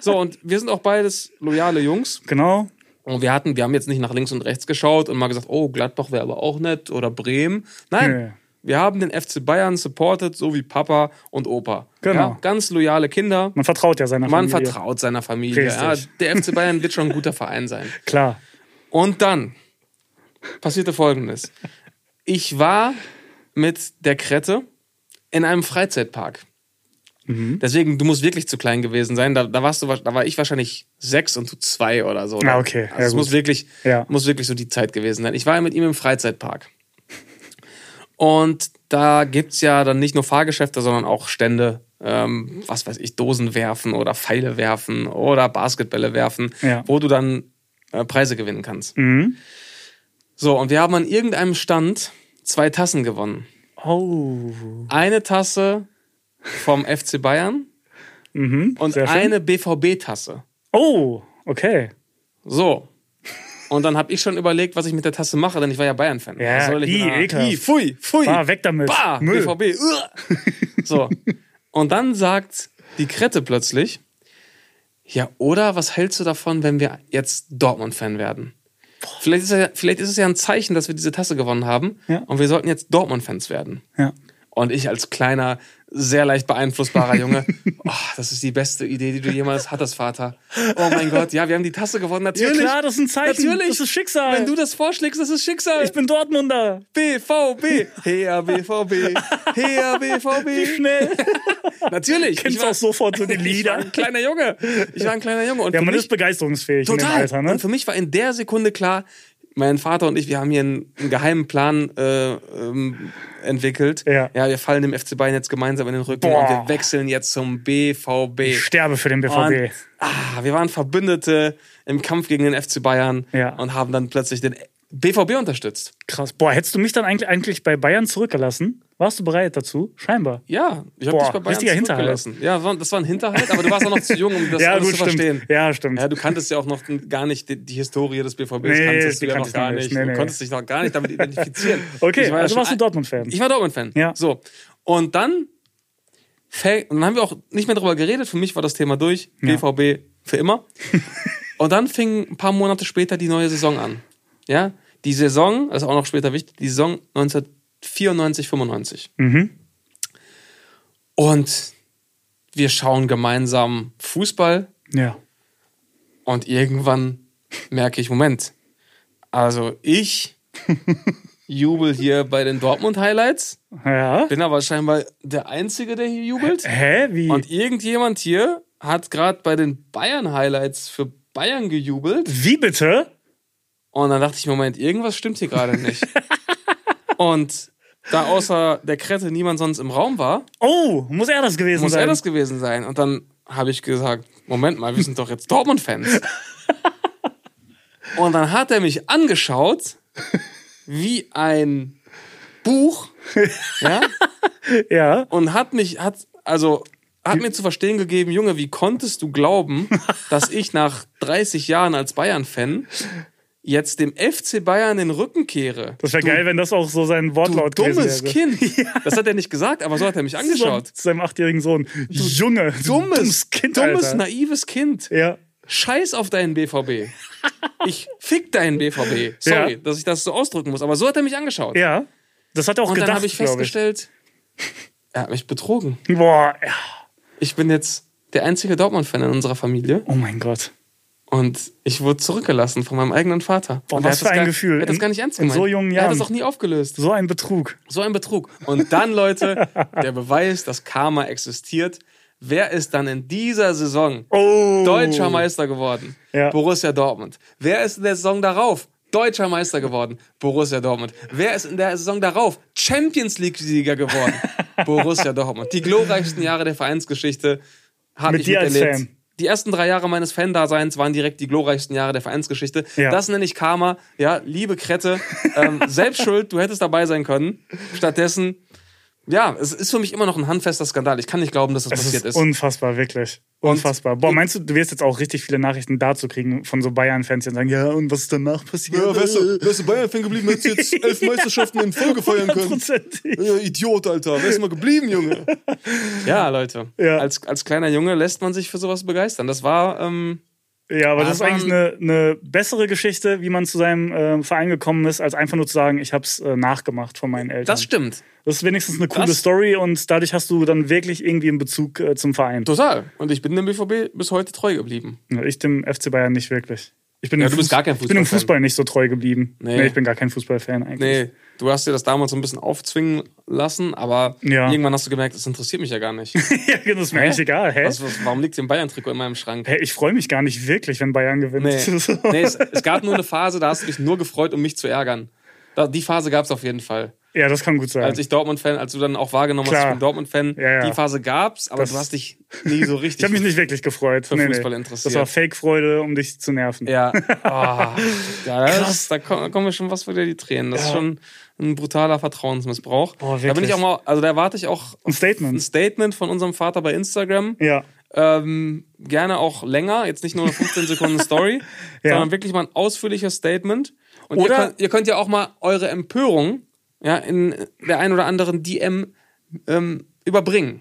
so, und wir sind auch beides loyale Jungs. genau. Und wir hatten, wir haben jetzt nicht nach links und rechts geschaut und mal gesagt, oh, Gladbach wäre aber auch nett oder Bremen. Nein. Nee. Wir haben den FC Bayern supported, so wie Papa und Opa. Genau. Ja, ganz loyale Kinder. Man vertraut ja seiner Man Familie. vertraut seiner Familie. Ja, der FC Bayern wird schon ein guter Verein sein. Klar. Und dann passierte Folgendes. Ich war mit der Krette in einem Freizeitpark. Deswegen, du musst wirklich zu klein gewesen sein. Da, da warst du, da war ich wahrscheinlich sechs und du zwei oder so. Ah, okay. Ja, Also es gut. muss wirklich, Ja. muss wirklich so die Zeit gewesen sein. Ich war ja mit ihm im Freizeitpark. Und da gibt's ja dann nicht nur Fahrgeschäfte, sondern auch Stände, ähm, was weiß ich, Dosen werfen oder Pfeile werfen oder Basketbälle werfen, Ja. wo du dann äh, Preise gewinnen kannst. Mhm. So, und wir haben an irgendeinem Stand zwei Tassen gewonnen. Oh. Eine Tasse vom FC Bayern Mhm. und eine BVB-Tasse. Oh, okay. So. Und dann habe ich schon überlegt, was ich mit der Tasse mache, denn ich war ja Bayern-Fan. Ja, Was soll ich i, ekelhaft. i, Pfui, pfui. Ah, weg damit. Bah, Müll. BVB. So. Und dann sagt die Krette plötzlich, ja, oder was hältst du davon, wenn wir jetzt Dortmund-Fan werden? Vielleicht ist, ja, vielleicht ist es ja ein Zeichen, dass wir diese Tasse gewonnen haben Ja. und wir sollten jetzt Dortmund-Fans werden. Ja. Und ich als kleiner, sehr leicht beeinflussbarer Junge, oh, das ist die beste Idee, die du jemals hattest, Vater. Oh mein Gott, ja, wir haben die Tasse gewonnen, Ja natürlich. klar, das ist ein Zeichen. Natürlich. Das ist Schicksal. Wenn du das vorschlägst, das ist Schicksal. ich bin Dortmunder. BVB. Her BVB. Wie BVB. schnell. Natürlich. Kennst ich du war, auch sofort so die ich war Lieder. ein kleiner Junge. Ich war ein kleiner Junge. Und Ja, man mich, ist begeisterungsfähig in dem total. Alter, ne? Und für mich war in der Sekunde klar, mein Vater und ich, wir haben hier einen, einen geheimen Plan äh, ähm, entwickelt. Ja. ja, wir fallen dem FC Bayern jetzt gemeinsam in den Rücken Boah. und wir wechseln jetzt zum BVB. Ich sterbe für den BVB. Und, ah, wir waren Verbündete im Kampf gegen den FC Bayern Ja. und haben dann plötzlich den BVB unterstützt. Krass. Boah, hättest du mich dann eigentlich, eigentlich bei Bayern zurückgelassen? Warst du bereit dazu? Scheinbar. Ja, ich habe dich bei Bayern zurückgelassen. Ja, das war ein Hinterhalt, aber du warst auch noch zu jung, um das ja, alles gut, zu stimmt. verstehen. Ja, stimmt. Ja, du kanntest ja auch noch gar nicht die, die Historie des BVBs, Nee, kanntest du ja noch gar nicht. nicht. Nee, Du nee. konntest dich noch gar nicht damit identifizieren. okay, war also warst du ein- Dortmund-Fan. Ich war Dortmund-Fan. Ja. So. Und dann, und dann haben wir auch nicht mehr darüber geredet. Für mich war das Thema durch. Ja. BVB für immer. und dann fing ein paar Monate später die neue Saison an. Ja, die Saison, das ist auch noch später wichtig, die Saison 1994, 95. Mhm. Und wir schauen gemeinsam Fußball Ja. und irgendwann merke ich, Moment, also ich jubel hier bei den Dortmund-Highlights, Ja. bin aber scheinbar der Einzige, der hier jubelt. Hä? Wie? Und irgendjemand hier hat gerade bei den Bayern-Highlights für Bayern gejubelt. Wie bitte? Und dann dachte ich, Moment, irgendwas stimmt hier gerade nicht. und da außer der Krette niemand sonst im Raum war, Oh, muss er das gewesen muss sein? er das gewesen sein. Und dann habe ich gesagt, Moment mal, wir sind doch jetzt Dortmund-Fans. Und dann hat er mich angeschaut wie ein Buch, ja, ja. und hat mich, hat, also, hat mir zu verstehen gegeben, Junge, wie konntest du glauben, dass ich nach 30 Jahren als Bayern-Fan jetzt dem FC Bayern den Rücken kehre? Das wäre geil, wenn das auch so sein Du Wortlaut dummes gewesen wäre. Kind. Das hat er nicht gesagt, aber so hat er mich angeschaut. Zu seinem achtjährigen Sohn. Junge, du Dummes, dummes Kind, dummes, Alter. naives Kind. Ja. Scheiß auf deinen BVB. Ich fick deinen BVB. Sorry, Ja. dass ich das so ausdrücken muss, aber so hat er mich angeschaut. Ja. Das hat er auch Und gedacht, dann habe ich festgestellt, er hat mich betrogen. Ich. Boah, ja. Ich bin jetzt der einzige Dortmund-Fan in unserer Familie Oh mein Gott. Und ich wurde zurückgelassen von meinem eigenen Vater. Boah, und was für ein gar, Gefühl. Er hat das In- gar nicht ernst in gemeint. so jungen Er hat Jahren. das auch nie aufgelöst. So ein Betrug. So ein Betrug. Und dann, Leute, der Beweis, dass Karma existiert. Wer ist dann in dieser Saison Oh. deutscher Meister geworden? Ja. Borussia Dortmund. Wer ist in der Saison darauf deutscher Meister geworden? Borussia Dortmund. Wer ist in der Saison darauf Champions League-Sieger geworden? Borussia Dortmund. Die glorreichsten Jahre der Vereinsgeschichte habe Mit ich dir als miterlebt. Fan. Die ersten drei Jahre meines Fan-Daseins waren direkt die glorreichsten Jahre der Vereinsgeschichte. Ja. Das nenne ich Karma. Ja, liebe Krette, ähm, selbst schuld, du hättest dabei sein können. Stattdessen, ja, es ist für mich immer noch ein handfester Skandal. Ich kann nicht glauben, dass das, Das passiert ist ist. unfassbar, wirklich. Unfassbar. Boah, meinst du, du wirst jetzt auch richtig viele Nachrichten dazu kriegen von so Bayern-Fans, die dann sagen, ja, und was ist danach passiert? wärst du Bayern-Fan geblieben, hättest du jetzt elf Meisterschaften in Folge feiern Hundertprozentig. Ja, Idiot, Alter. Wärst du mal geblieben, Junge. Ja, Leute. Ja. Als, als kleiner Junge lässt man sich für sowas begeistern. Das war, ähm, Ja, aber das ist eigentlich eine, eine bessere Geschichte, wie man zu seinem äh, Verein gekommen ist, als einfach nur zu sagen, ich habe es äh, nachgemacht von meinen Eltern. das stimmt. Das ist wenigstens eine coole Das- Story und dadurch hast du dann wirklich irgendwie einen Bezug äh, zum Verein. Total. Und ich bin dem BVB bis heute treu geblieben. Ja, Ich dem FC Bayern nicht wirklich. Ich bin Ja, im bist gar kein Ich bin im. Fußball nicht so treu geblieben. Nee. Nee, ich bin gar kein Fußballfan eigentlich. Nee. Du hast dir das damals so ein bisschen aufzwingen lassen, aber Ja. irgendwann hast du gemerkt, das interessiert mich ja gar nicht. ja, das ist mir eigentlich egal. Hä? Was, was, warum liegt ein Bayern-Trikot in meinem Schrank? Hä, ich freue mich gar nicht wirklich, wenn Bayern gewinnt. Nee, So. nee es, es gab nur eine Phase, da hast du dich nur gefreut, um mich zu ärgern. Da, die Phase gab es auf jeden Fall. Ja, das kann gut sein. Als ich Dortmund-Fan, als du dann auch wahrgenommen hast, Klar. ich bin Dortmund-Fan, Ja, ja. die Phase gab's, aber Das- du hast dich nie so richtig. ich habe mich nicht wirklich gefreut. für Fußball interessiert. Das war Fake-Freude, um dich zu nerven. Ja, oh, ja das, Krass. da kommen, mir schon was dir die Tränen. Das ist Ja. schon ein brutaler Vertrauensmissbrauch. Boah, da bin wirklich. ich auch mal, also da erwarte ich auch Ein ein Statement. Statement von unserem Vater bei Instagram. Ja. Ähm, gerne auch länger, jetzt nicht nur eine 15 Sekunden Story, Ja. sondern wirklich mal ein ausführliches Statement. Und ihr Oder- könnt, ihr könnt ja auch mal eure Empörung ja, in der ein oder anderen DM ähm, überbringen.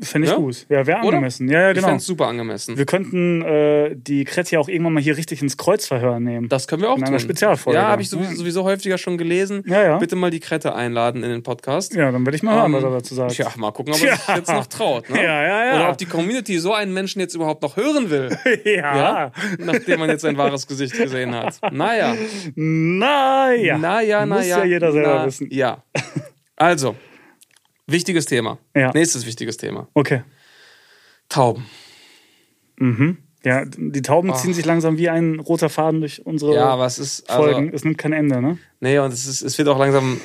Fände ich Ja? gut. Ja, wäre Oder? angemessen. Ja, ja, Ich genau. fände super angemessen. Wir könnten äh, die Kretzi auch irgendwann mal hier richtig ins Kreuzverhör nehmen. Das können wir auch In tun. einer Spezialfolge. Ja, habe ich sowieso, sowieso häufiger schon gelesen. Ja, ja. Bitte mal die Krette einladen in den Podcast. ja, dann werde ich mal hören, Ähm, was er dazu sagt. Tja, mal gucken, ob er sich jetzt noch traut. Ne? Ja, ja, ja. Oder ob die Community so einen Menschen jetzt überhaupt noch hören will. ja. Ja? Nachdem man jetzt sein wahres Gesicht gesehen hat. Naja. Naja. Naja, Muss naja. ja jeder selber na, wissen. Ja. Also, wichtiges Thema. Ja. Nächstes wichtiges Thema. Okay. Tauben. Mhm. Ja, die Tauben Oh. ziehen sich langsam wie ein roter Faden durch unsere Ja, aber es ist. Also, Folgen. es nimmt kein Ende, ne? Nee, und es, ist, es wird auch langsam.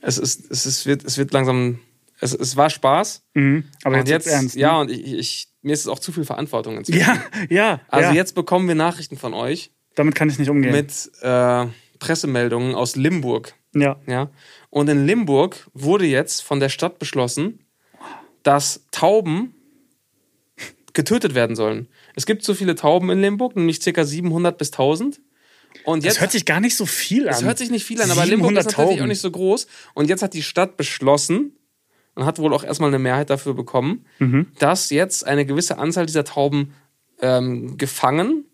Es, ist, es, ist, wird, es wird langsam. Es, es war Spaß. Mhm. Aber jetzt, jetzt ernst. ne? Ja, und ich, ich, mir ist es auch zu viel Verantwortung inzwischen. Ja, ja. Also ja. jetzt bekommen wir Nachrichten von euch Damit kann ich nicht umgehen. mit äh, Pressemeldungen aus Limburg. Ja. Ja? Und in Limburg wurde jetzt von der Stadt beschlossen, dass Tauben getötet werden sollen. Es gibt so viele Tauben in Limburg, nämlich ca. 700 bis 1000. Und Das jetzt hört sich gar nicht so viel an. es hört sich nicht viel an, aber Limburg ist 700 natürlich auch Tauben. nicht so groß. Und jetzt hat die Stadt beschlossen und hat wohl auch erstmal eine Mehrheit dafür bekommen, Mhm. dass jetzt eine gewisse Anzahl dieser Tauben ähm, gefangen,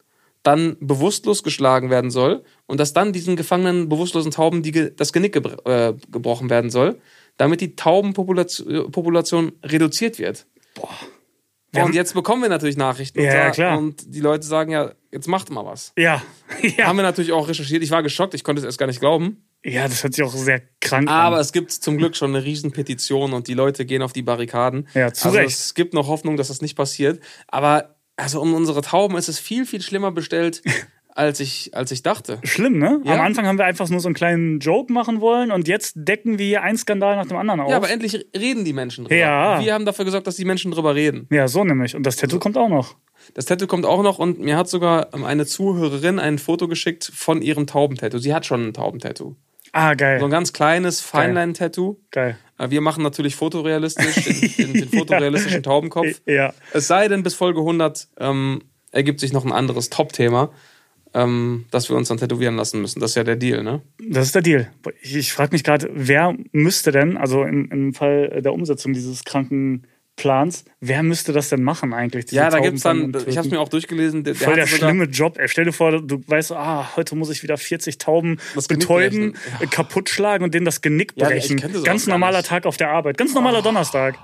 dann bewusstlos geschlagen werden soll und dass dann diesen gefangenen, bewusstlosen Tauben die, ge- das Genick gebr äh, gebrochen werden soll, damit die Taubenpopulation Population reduziert wird. Wir und haben- jetzt bekommen wir natürlich Nachrichten. Ja, und, ja, klar. und die Leute sagen ja, jetzt macht mal was. Ja. Ja. Haben wir natürlich auch recherchiert. Ich war geschockt, ich konnte es erst gar nicht glauben. ja, das hört sich auch sehr krank Aber an. es gibt zum Glück schon eine riesen Petition und die Leute gehen auf die Barrikaden. Ja, zu also Recht. es gibt noch Hoffnung, dass das nicht passiert. Aber also um unsere Tauben ist es viel, viel schlimmer bestellt, als ich, als ich dachte. Schlimm, ne? Ja. Am Anfang haben wir einfach nur so einen kleinen Joke machen wollen und jetzt decken wir hier einen Skandal nach dem anderen auf. Ja, aber endlich reden die Menschen drüber. Ja. Wir haben dafür gesorgt, dass die Menschen drüber reden. Ja, so nämlich. Und das Tattoo kommt auch noch. Das Tattoo kommt auch noch und mir hat sogar ähm, eine Zuhörerin ein Foto geschickt von ihrem Taubentattoo. Sie hat schon ein Taubentattoo. Ah, geil. So ein ganz kleines Feinlein-Tattoo. Geil. Äh, Wir machen natürlich fotorealistisch, den, den, den fotorealistischen Taubenkopf. Ja. Es sei denn, bis Folge 100 ähm, ergibt sich noch ein anderes Top-Thema, ähm, das wir uns dann tätowieren lassen müssen. Das ist ja der Deal, ne? Das ist der Deal. Ich, ich frage mich gerade, wer müsste denn, also im, im Fall der Umsetzung dieses Krankenplans, wer müsste das denn machen eigentlich? Ja, da Tauben gibt's dann, ich habe es mir auch durchgelesen, der, der Voll der schlimme Job. Ey, stell dir vor, du weißt, ah, heute muss ich wieder 40 Tauben Das betäuben, äh, kaputt schlagen und denen das Genick Ja, brechen. sowas Ganz normaler. Tag auf der Arbeit. Ganz normaler Donnerstag.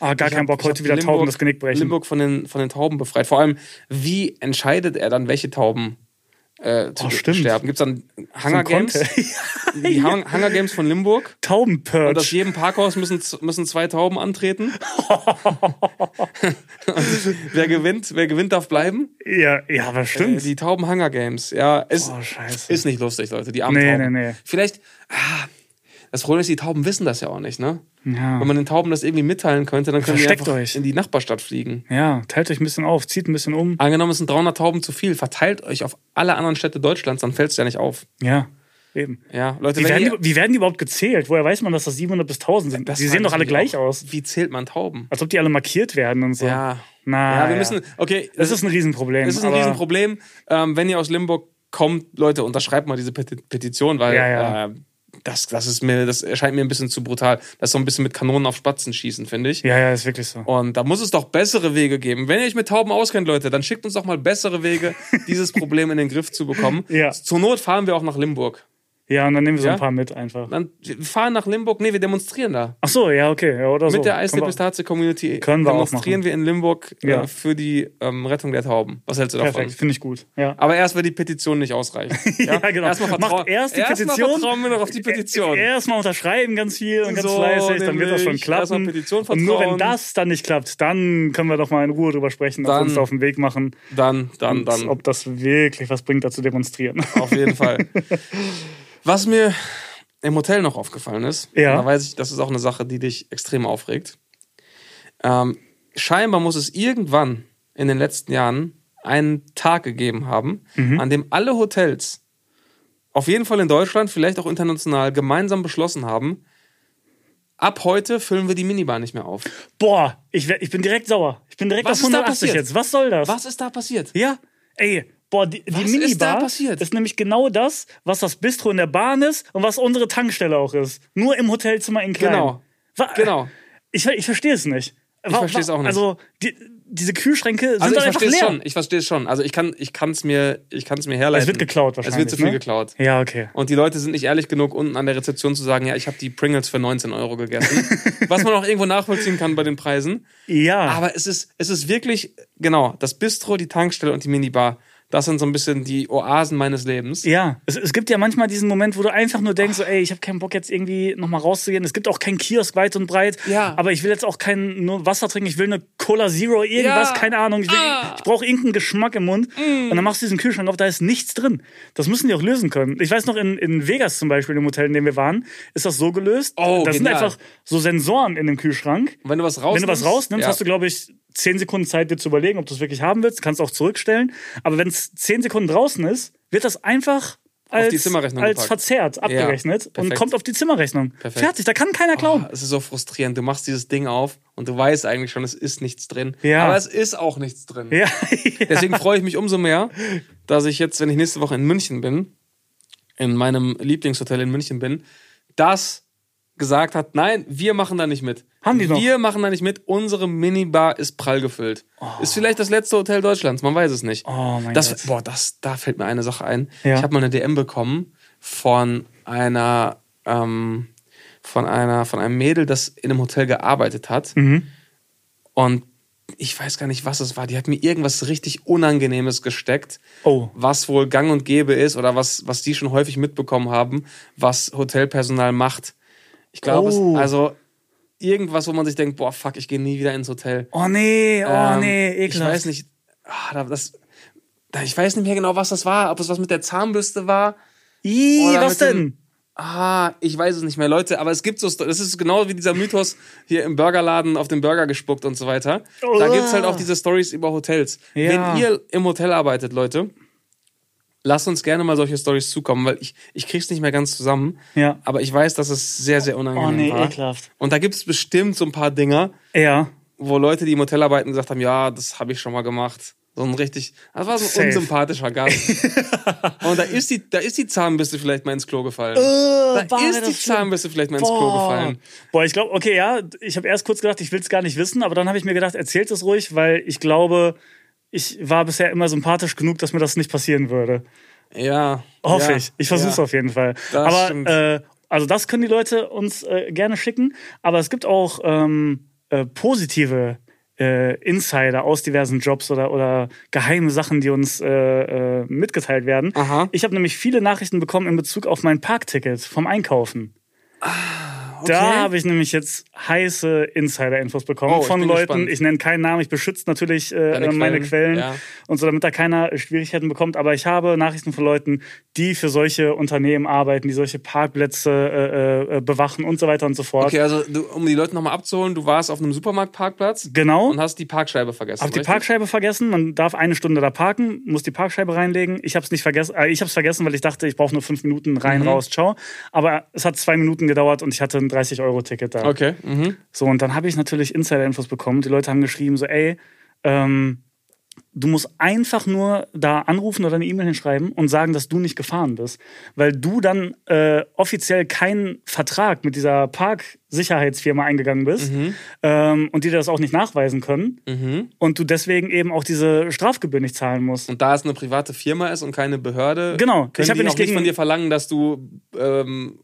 Ah, gar Ich keinen hab- Bock, heute wieder Limburg- Tauben das Genick brechen. Limburg von den, von den Tauben befreit. Vor allem, wie entscheidet er dann, welche Tauben äh, zu Oh, stimmt. sterben? Gibt es dann Hunger So Games? Die Hung- Hunger Games von Limburg? Und aus jedem Parkhaus müssen, müssen zwei Tauben antreten. Wer gewinnt, wer gewinnt, darf bleiben. Ja, ja, aber Äh, stimmt. die Tauben Hunger Games. Ja, ist, oh, ist nicht lustig, Leute. Die armen Nee, Tauben. nee, nee. Vielleicht, ah, das Problem ist, die Tauben wissen das ja auch nicht, ne? ja. Wenn man den Tauben das irgendwie mitteilen könnte, dann können die Versteckt einfach euch. in die Nachbarstadt fliegen. ja, teilt euch ein bisschen auf, zieht ein bisschen um. Angenommen, es sind 300 Tauben zu viel, verteilt euch auf alle anderen Städte Deutschlands, dann fällt es ja nicht auf. Ja, eben. Ja, Leute, Wie werden, die, wie werden die überhaupt gezählt? Woher weiß man, dass das 700 bis 1000 sind? Das Die sehen doch alle gleich auch. aus. Wie zählt man Tauben? Als ob die alle markiert werden und so. Ja. Na, ja, wir müssen, okay, Das ist ein Riesenproblem. Das ist ein Riesenproblem. Ähm, wenn ihr aus Limburg kommt, Leute, unterschreibt mal diese Peti Petition, weil Ja, ja. Äh, das, das ist mir, das erscheint mir ein bisschen zu brutal. Das ist so ein bisschen mit Kanonen auf Spatzen schießen, finde ich. Ja, ja, ist wirklich so. Und da muss es doch bessere Wege geben. Wenn ihr euch mit Tauben auskennt, Leute, dann schickt uns doch mal bessere Wege, dieses Problem in den Griff zu bekommen. Ja. Zur Not fahren wir auch nach Limburg. Ja, und dann nehmen wir so Ja? ein paar mit einfach. Dann fahren nach Limburg. Nee, wir demonstrieren da. Ach so, ja, okay. Ja, oder so. Mit der Können Eisle wir- Pistazie Community Können wir demonstrieren wir in Limburg Ja. äh, für die ähm, Rettung der Tauben. Was hältst du davon? Perfekt, finde ich gut. Ja. Aber erst, wenn die Petition nicht ausreicht. Ja, genau. Erstmal vertrauen, erst die erstmal Petition. vertrauen wir noch auf die Petition. Erstmal unterschreiben ganz viel und ganz So, fleißig, dann wird das schon klappen. Petition Und nur wenn vertrauen. das dann nicht klappt, dann können wir doch mal in Ruhe drüber sprechen, ob wir Dann- uns da auf den Weg machen, Dann, dann, dann. ob das wirklich was bringt, da zu demonstrieren. Auf jeden Fall. Was mir im Hotel noch aufgefallen ist, Ja. da weiß ich, das ist auch eine Sache, die dich extrem aufregt. Ähm, scheinbar muss es irgendwann in den letzten Jahren einen Tag gegeben haben, Mhm. an dem alle Hotels, auf jeden Fall in Deutschland, vielleicht auch international, gemeinsam beschlossen haben, ab heute füllen wir die Minibar nicht mehr auf. Boah, ich, ich bin direkt sauer. Ich bin direkt Was auf ist da 180 passiert? jetzt. Was soll das? Was ist da passiert? Ja, ey, boah, die, die Was ist Minibar da passiert? ist nämlich genau das, was das Bistro in der Bahn ist und was unsere Tankstelle auch ist. Nur im Hotelzimmer in klein. Genau. Wa- Genau. Ich, ich verstehe es nicht. Ich verstehe es auch nicht. Also, die, diese Kühlschränke sind Also ich einfach es leer. schon. Ich verstehe es schon. Also ich kann ich kann es mir ich kann es mir herleiten. Es wird geklaut Es wahrscheinlich. wird zu viel ne? geklaut. Ja, okay. Und die Leute sind nicht ehrlich genug, unten an der Rezeption zu sagen, ja, ich habe die Pringles für 19 Euro gegessen. Was man auch irgendwo nachvollziehen kann bei den Preisen. Ja. Aber es ist, es ist wirklich, genau, das Bistro, die Tankstelle und die Minibar, das sind so ein bisschen die Oasen meines Lebens. Ja, es, es gibt ja manchmal diesen Moment, wo du einfach nur denkst, so, ey, ich habe keinen Bock jetzt irgendwie nochmal rauszugehen. Es gibt auch keinen Kiosk weit und breit, Ja. aber ich will jetzt auch kein nur Wasser trinken, ich will eine Cola Zero, irgendwas, Ja. keine Ahnung. Ich, will- Ah. Mm. ich brauche irgendeinen Geschmack im Mund. Und dann machst du diesen Kühlschrank auf, da ist nichts drin. Das müssen die auch lösen können. Ich weiß noch, in, in Vegas zum Beispiel, im Hotel, in dem wir waren, ist das so gelöst. Oh, da sind genial. einfach so Sensoren in dem Kühlschrank. Und wenn du was rausnimmst, Wenn du was rausnimmst, ja. hast du, glaube ich, 10 Sekunden Zeit, dir zu überlegen, ob du es wirklich haben willst. Kannst auch zurückstellen. Aber wenn es 10 Sekunden draußen ist, wird das einfach als, die Zimmerrechnung als gepackt. verzerrt abgerechnet und perfekt. kommt auf die Zimmerrechnung. Perfekt. Fertig, da kann keiner klauen. Oh, es ist so frustrierend. Du machst dieses Ding auf und du weißt eigentlich schon, es ist nichts drin. Ja. Aber es ist auch nichts drin. Ja, Deswegen freue ich mich umso mehr, dass ich jetzt, wenn ich nächste Woche in München bin, in meinem Lieblingshotel in München bin, das gesagt hat, nein, wir machen da nicht mit. Haben die noch? Wir machen da nicht mit. Unsere Minibar ist prall gefüllt. Ist vielleicht das letzte Hotel Deutschlands, man weiß es nicht. Oh mein das, Gott. Boah, das, da fällt mir eine Sache ein. Ja. Ich habe mal eine DM bekommen von einer, ähm, von einer, von einem Mädel, das in einem Hotel gearbeitet hat. Mhm. Und ich weiß gar nicht, was es war. Die hat mir irgendwas richtig Unangenehmes gesteckt, Oh. was wohl gang und gäbe ist oder was, was die schon häufig mitbekommen haben, was Hotelpersonal macht. Ich glaube, Oh. es, also irgendwas, wo man sich denkt, boah, fuck, ich gehe nie wieder ins Hotel. Oh nee, oh Ähm, nee, Ich ekelhaft. weiß nicht, ah, da- das, da, ich weiß nicht mehr genau, was das war, ob es was mit der Zahnbürste war. Ih, was mit dem- denn? Ah, ich weiß es nicht mehr, Leute, aber es gibt so, das ist genau wie dieser Mythos hier im Burgerladen auf den Burger gespuckt und so weiter. Da Oh. gibt's halt auch diese Stories über Hotels. Ja. Wenn ihr im Hotel arbeitet, Leute, lasst uns gerne mal solche Stories zukommen, weil ich, ich krieg's nicht mehr ganz zusammen. Ja. Aber ich weiß, dass es sehr, sehr unangenehm Oh nee, war. ekelhaft. Und da gibt's bestimmt so ein paar Dinger, Ja. wo Leute, die im Hotel arbeiten, gesagt haben, ja, das habe ich schon mal gemacht. So ein richtig, das war so ein Safe. unsympathischer Gast. und da ist, die, da ist die Zahnbürste vielleicht mal ins Klo gefallen. da da ist die Zahnbürste vielleicht mal ins Klo gefallen. Boah, ich glaube, okay, ja, ich habe erst kurz gedacht, ich will es gar nicht wissen, aber dann habe ich mir gedacht, erzählt es ruhig, weil ich glaube, ich war bisher immer sympathisch genug, dass mir das nicht passieren würde. Ja. Hoffe ja, ich. Ich versuche es ja. auf jeden Fall. Das aber äh, also das können die Leute uns äh, gerne schicken. Aber es gibt auch ähm, äh, positive äh, Insider aus diversen Jobs oder, oder geheime Sachen, die uns äh, äh, mitgeteilt werden. Aha. Ich habe nämlich viele Nachrichten bekommen in Bezug auf mein Parkticket vom Einkaufen. Da habe ich nämlich jetzt heiße Insider-Infos bekommen Oh, von Leuten. gespannt. Ich nenne keinen Namen, ich beschütze natürlich äh, meine Quellen, Quellen ja. und so, damit da keiner Schwierigkeiten bekommt. Aber ich habe Nachrichten von Leuten, die für solche Unternehmen arbeiten, die solche Parkplätze äh, äh, bewachen und so weiter und so fort. Okay, also du, um die Leute nochmal abzuholen, du warst auf einem Supermarktparkplatz Genau. und hast die Parkscheibe vergessen. Hab die? Parkscheibe vergessen. Man darf eine Stunde da parken, muss die Parkscheibe reinlegen. Ich habe es nicht vergessen. Äh, ich habe es vergessen, weil ich dachte, ich brauche nur fünf Minuten rein, Mhm. raus, ciao. Aber es hat zwei Minuten gedauert und ich hatte ein 30-Euro-Ticket da. Okay. Mhm. So, und dann habe ich natürlich Insider-Infos bekommen. Die Leute haben geschrieben, so, ey, ähm, du musst einfach nur da anrufen oder eine E-Mail hinschreiben und sagen, dass du nicht gefahren bist. Weil du dann äh, offiziell keinen Vertrag mit dieser Parksicherheitsfirma eingegangen bist Mhm. ähm, und die dir das auch nicht nachweisen können. Mhm. Und du deswegen eben auch diese Strafgebühr nicht zahlen musst. Und da es eine private Firma ist und keine Behörde, Genau. können Ich die nicht gegen- von dir verlangen, dass du ähm,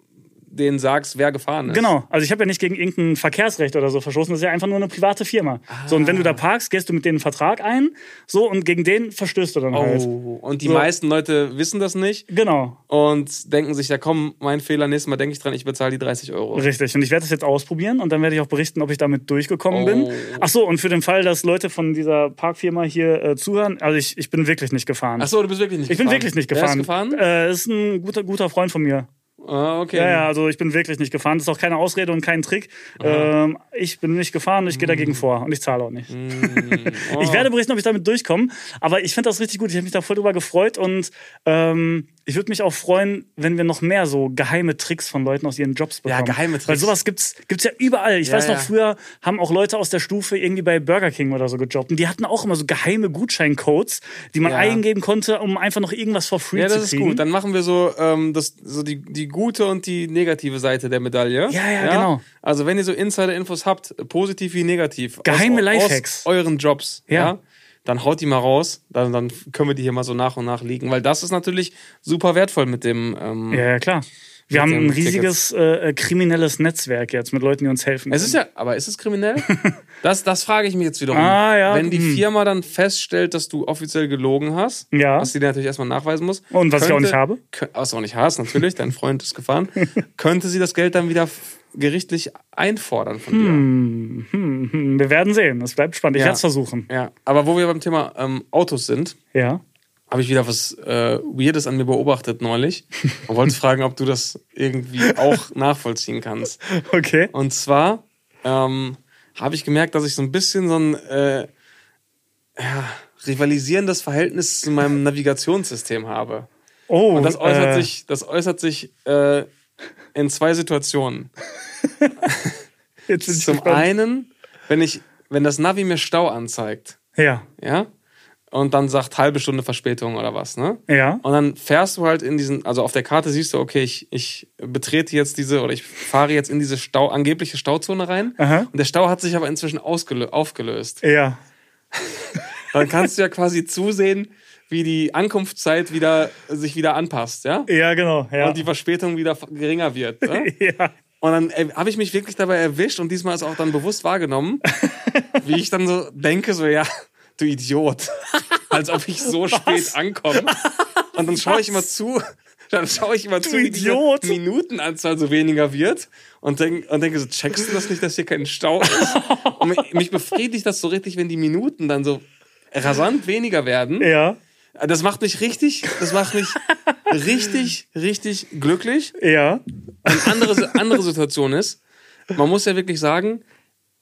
denen sagst, wer gefahren ist. Genau, also ich habe ja nicht gegen irgendein Verkehrsrecht oder so verstoßen, das ist ja einfach nur eine private Firma. So, und wenn du da parkst, gehst du mit denen einen Vertrag ein, so, und gegen den verstößt du dann halt. Oh, und die So. meisten Leute wissen das nicht Genau, und denken sich, ja komm, mein Fehler, nächstes Mal denke ich dran, ich bezahle die 30 Euro. richtig. Und ich werde das jetzt ausprobieren und dann werde ich auch berichten, ob ich damit durchgekommen Oh. bin. Ach so, und für den Fall, dass Leute von dieser Parkfirma hier äh, zuhören, also ich, ich bin wirklich nicht gefahren. Ach so, du bist wirklich nicht ich gefahren. bin wirklich nicht Wer gefahren. ist gefahren? Äh, ist ein guter, guter Freund von mir. Ah, okay. Ja, ja, also ich bin wirklich nicht gefahren. Das ist auch keine Ausrede und kein Trick. Ähm, ich bin nicht gefahren und ich gehe dagegen vor und ich zahle auch nicht. Oh. Ich werde berichten, ob ich damit durchkomme. Aber ich finde das richtig gut. Ich habe mich da voll drüber gefreut und ähm, ich würde mich auch freuen, wenn wir noch mehr so geheime Tricks von Leuten aus ihren Jobs Ja, bekommen. geheime Tricks. Weil sowas gibt's gibt's ja überall. Ich Ja, weiß noch, ja. früher haben auch Leute aus der Stufe irgendwie bei Burger King oder so gejobbt. Und die hatten auch immer so geheime Gutscheincodes, die man Ja. eingeben konnte, um einfach noch irgendwas for free Ja, zu das ist kriegen. gut. Dann machen wir so, ähm, das, so die, die gute und die negative Seite der Medaille. Ja, ja, genau. Also wenn ihr so Insider-Infos habt, positiv wie negativ, Geheime aus, Lifehacks. aus euren Jobs, ja. Ja. dann haut die mal raus, dann, dann können wir die hier mal so nach und nach liegen, weil das ist natürlich super wertvoll mit dem. Ähm, Ja, ja, klar. Wir haben ein riesiges äh, kriminelles Netzwerk jetzt mit Leuten, die uns helfen. Es ist ja, aber ist es kriminell? das, das frage ich mich jetzt wiederum. Ah, ja, Wenn die hm. Firma dann feststellt, dass du offiziell gelogen hast, Ja. was sie dir natürlich erstmal nachweisen muss. Und was ich auch nicht habe. Was du auch nicht hast, natürlich, dein Freund ist gefahren. könnte sie das Geld dann wieder gerichtlich einfordern von dir. Hm, hm, hm, wir werden sehen. Es bleibt spannend. Ich Ja. werde es versuchen. Ja, aber wo wir beim Thema ähm, Autos sind, Ja. Habe ich wieder was äh, Weirdes an mir beobachtet neulich und wollte fragen, ob du das irgendwie auch nachvollziehen kannst. Okay. Und zwar ähm, habe ich gemerkt, dass ich so ein bisschen so ein äh, ja, rivalisierendes Verhältnis zu meinem Navigationssystem habe. Oh, Und das äußert äh, sich, das äußert sich äh, in zwei Situationen. Jetzt Zum einen, wenn ich, wenn das Navi mir Stau anzeigt, Ja. ja, und dann sagt halbe Stunde Verspätung oder was, ne? Ja. Und dann fährst du halt in diesen, also auf der Karte siehst du, okay, ich, ich betrete jetzt diese oder ich fahre jetzt in diese Stau, angebliche Stauzone rein. Aha. Und der Stau hat sich aber inzwischen aufgelöst. Ja. Dann kannst du ja quasi zusehen, wie die Ankunftszeit wieder sich wieder anpasst, ja? Ja, genau. Ja. Und die Verspätung wieder geringer wird. Ne? ja. Und dann äh, habe ich mich wirklich dabei erwischt und diesmal ist auch dann bewusst wahrgenommen, wie ich dann so denke, so ja, du Idiot. Als ob ich so spät ankomme. Und dann schaue ich immer zu, dann schaue ich immer zu, wie diese Idiot. Minutenanzahl so weniger wird und, denk, und denke so, checkst du das nicht, dass hier kein Stau ist? Und mich, mich befriedigt das so richtig, wenn die Minuten dann so rasant weniger werden. Ja. Das macht mich richtig, das macht mich richtig, richtig glücklich. Ja. Eine andere, andere Situation ist, man muss ja wirklich sagen,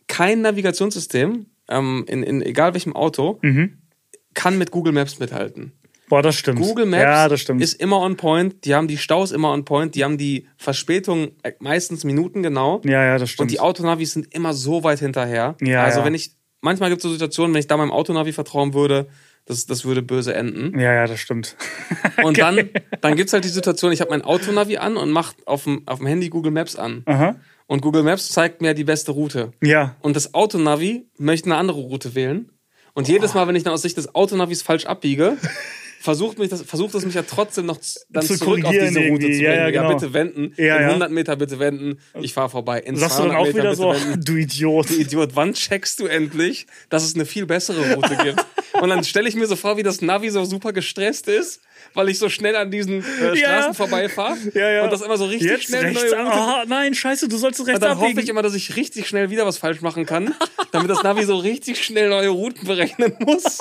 kein Navigationssystem, ähm, in, in egal welchem Auto, Mhm. kann mit Google Maps mithalten. Boah, das stimmt. Google Maps ja, das stimmt. ist immer on point, die haben die Staus immer on point, die haben die Verspätung äh, meistens Minuten genau ja, ja, das stimmt. und die Autonavis sind immer so weit hinterher. Ja, also ja. wenn ich, manchmal gibt es so Situationen, wenn ich da meinem Autonavi vertrauen würde, das, das würde böse enden. ja, ja, das stimmt. Und dann, dann gibt es halt die Situation, ich habe mein Autonavi an und mache auf dem, auf dem Handy Google Maps an. Aha. Und Google Maps zeigt mir die beste Route. Ja. Und das Autonavi möchte eine andere Route wählen. Und jedes Mal, wenn ich dann aus Sicht des Autonavis falsch abbiege, versucht, mich das, versucht es mich ja trotzdem noch dann Zu zurück auf korrigieren diese Route zu Ja, bringen. ja, Ja, genau. bitte wenden. Ja, in ja. 100 Meter bitte wenden. Ich fahre vorbei. In Sagst du dann 200 auch Meter wieder bitte so, wenden. du Idiot. Du Idiot, wann checkst du endlich, dass es eine viel bessere Route gibt? Und dann stelle ich mir so vor, wie das Navi so super gestresst ist, weil ich so schnell an diesen äh, Ja. Straßen vorbeifahre. Ja, ja. Und das immer so richtig Jetzt schnell rechts. Ah, nein, scheiße, du sollst rechts und dann hoffe ich immer, dass ich richtig schnell wieder was falsch machen kann, damit das Navi so richtig schnell neue Routen berechnen muss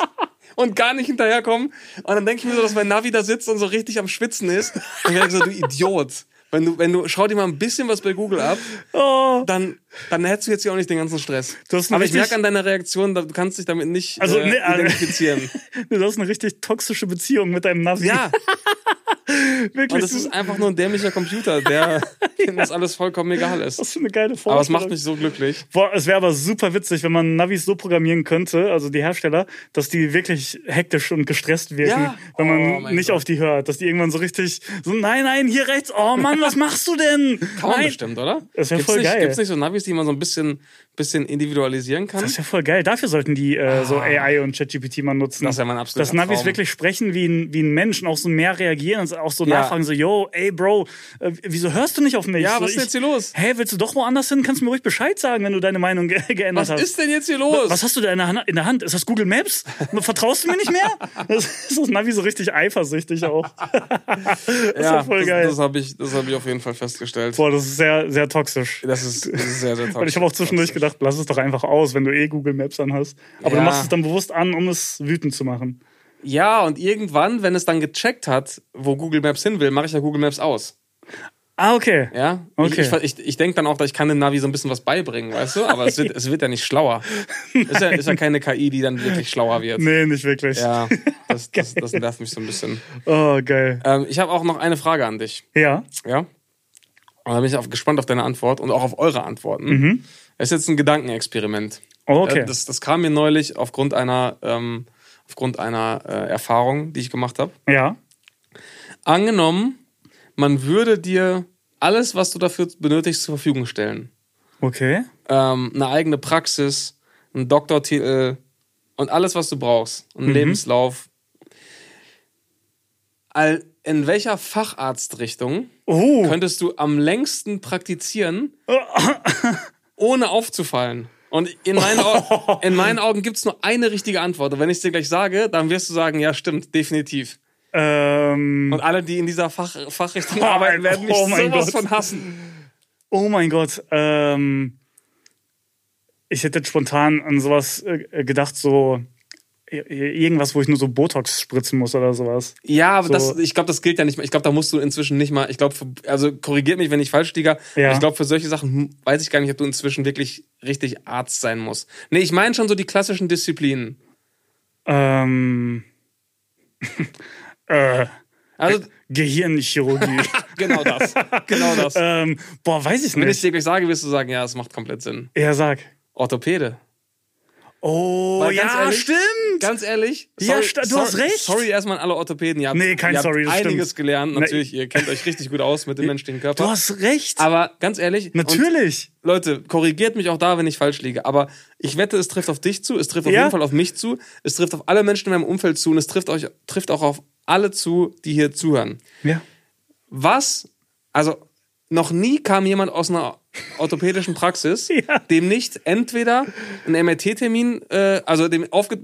und gar nicht hinterherkommen. Und dann denke ich mir so, dass mein Navi da sitzt und so richtig am Schwitzen ist. Und ich denke so, du Idiot. Wenn du, wenn du, schau dir mal ein bisschen was bei Google ab, oh. dann, dann hättest du jetzt hier auch nicht den ganzen Stress. Du hast Aber ich merke an deiner Reaktion, du kannst dich damit nicht Also, äh, nee, also- identifizieren. Du hast eine richtig toxische Beziehung mit deinem Navi. Ja. Wirklich. Und es ist einfach nur ein dämlicher Computer, der dem das alles vollkommen egal ist. was für eine geile Vorstellung. Aber es macht mich so glücklich. Boah, es wäre aber super witzig, wenn man Navis so programmieren könnte, also die Hersteller, dass die wirklich hektisch und gestresst wirken, Ja. wenn man Oh nicht Gott. auf die hört. Dass die irgendwann so richtig so, nein, nein, hier rechts, oh Mann, was machst du denn? Kann man nein. bestimmt, oder? Das wär Gibt's voll nicht, geil. Gibt's nicht so Navis, die man so ein bisschen, bisschen individualisieren kann? Das ist ja voll geil. Dafür sollten die äh, so AI und ChatGPT mal nutzen. Ah. Das ist ja mein absoluter Dass Navis Traum. wirklich sprechen wie ein, wie ein Mensch und auch so mehr reagieren und auch so Ja. nachfragen, so, yo, ey, Bro, äh, wieso hörst du nicht auf mich? Ja, so, was ist denn jetzt hier los? Hä, willst du doch woanders hin? Kannst du mir ruhig Bescheid sagen, wenn du deine Meinung ge geändert Was hast. ist denn jetzt hier los? Was hast du da in der, Hand, in der Hand? Ist das Google Maps? Vertraust du mir nicht mehr? Das ist das Navi so richtig eifersüchtig auch. das ist ja voll das, geil. Das habe ich, das hab ich auf jeden Fall festgestellt. Boah, das ist sehr, sehr toxisch. Das ist, das ist sehr, sehr toll. Weil ich habe auch zwischendurch gedacht, lass es doch einfach aus, wenn du eh Google Maps anhast. Aber Ja. du machst es dann bewusst an, um es wütend zu machen. Ja, und irgendwann, wenn es dann gecheckt hat, wo Google Maps hin will, mache ich ja Google Maps aus. Ah, okay. Ja? Okay. Ich, ich, ich, ich denke dann auch, dass ich kann dem Navi so ein bisschen was beibringen, weißt du? Aber es wird, es wird ja nicht schlauer. Ist ja, ist ja keine KI, die dann wirklich schlauer wird. Nee, nicht wirklich. Ja, das, das, das nervt mich so ein bisschen. Oh, geil. Ähm, ich habe auch noch eine Frage an dich. Ja. Ja? Und da bin ich auch gespannt auf deine Antwort und auch auf eure Antworten. Es ist jetzt ein Gedankenexperiment. Oh, okay. Äh, Das, das kam mir neulich aufgrund einer, ähm, aufgrund einer äh, Erfahrung, die ich gemacht habe. Ja. Angenommen, man würde dir alles, was du dafür benötigst, zur Verfügung stellen. Okay. Ähm, eine eigene Praxis, einen Doktortitel und alles, was du brauchst. Einen Lebenslauf. All, in welcher Facharztrichtung Oh. könntest du am längsten praktizieren, ohne aufzufallen? Und in meinen, Au in meinen Augen gibt es nur eine richtige Antwort. Und wenn ich es dir gleich sage, dann wirst du sagen, ja, stimmt, definitiv. Ähm, Und alle, die in dieser Fach Fachrichtung Oh arbeiten, werden mich oh sowas Gott. von hassen. oh mein Gott. Ähm, ich hätte jetzt spontan an sowas äh, gedacht, so irgendwas, wo ich nur so Botox spritzen muss oder sowas. Ja, aber So. das, ich glaube, das gilt ja nicht mehr. Ich glaube, da musst du inzwischen nicht mal, ich glaube, also korrigiert mich, wenn ich falsch liege, Ja. ich glaube, für solche Sachen weiß ich gar nicht, ob du inzwischen wirklich richtig Arzt sein musst. Nee, ich meine schon so die klassischen Disziplinen. Ähm, äh, Also, Gehirnchirurgie. genau das. genau das. ähm, boah, weiß ich Wenn ich nicht. dir gleich sage, wirst du sagen, ja, es macht komplett Sinn. Ja, sag. Orthopäde. Oh, Weil ja, ehrlich- stimmt. Ganz ehrlich? Ja, sta- du hast recht. Sorry erstmal an alle Orthopäden. Ihr habt, Nee, kein ihr Sorry, das einiges stimmt. gelernt. Nee. Natürlich, ihr kennt euch richtig gut aus mit dem menschlichen Körper. Du hast recht. Aber ganz ehrlich, Natürlich. Leute, korrigiert mich auch da, wenn ich falsch liege. Aber ich wette, es trifft auf dich zu, es trifft auf Ja. jeden Fall auf mich zu, es trifft auf alle Menschen in meinem Umfeld zu und es trifft, euch, trifft auch auf alle zu, die hier zuhören. Ja. Was, also noch nie kam jemand aus einer orthopädischen Praxis, Ja. dem nicht entweder ein MRT-Termin, äh, also dem aufge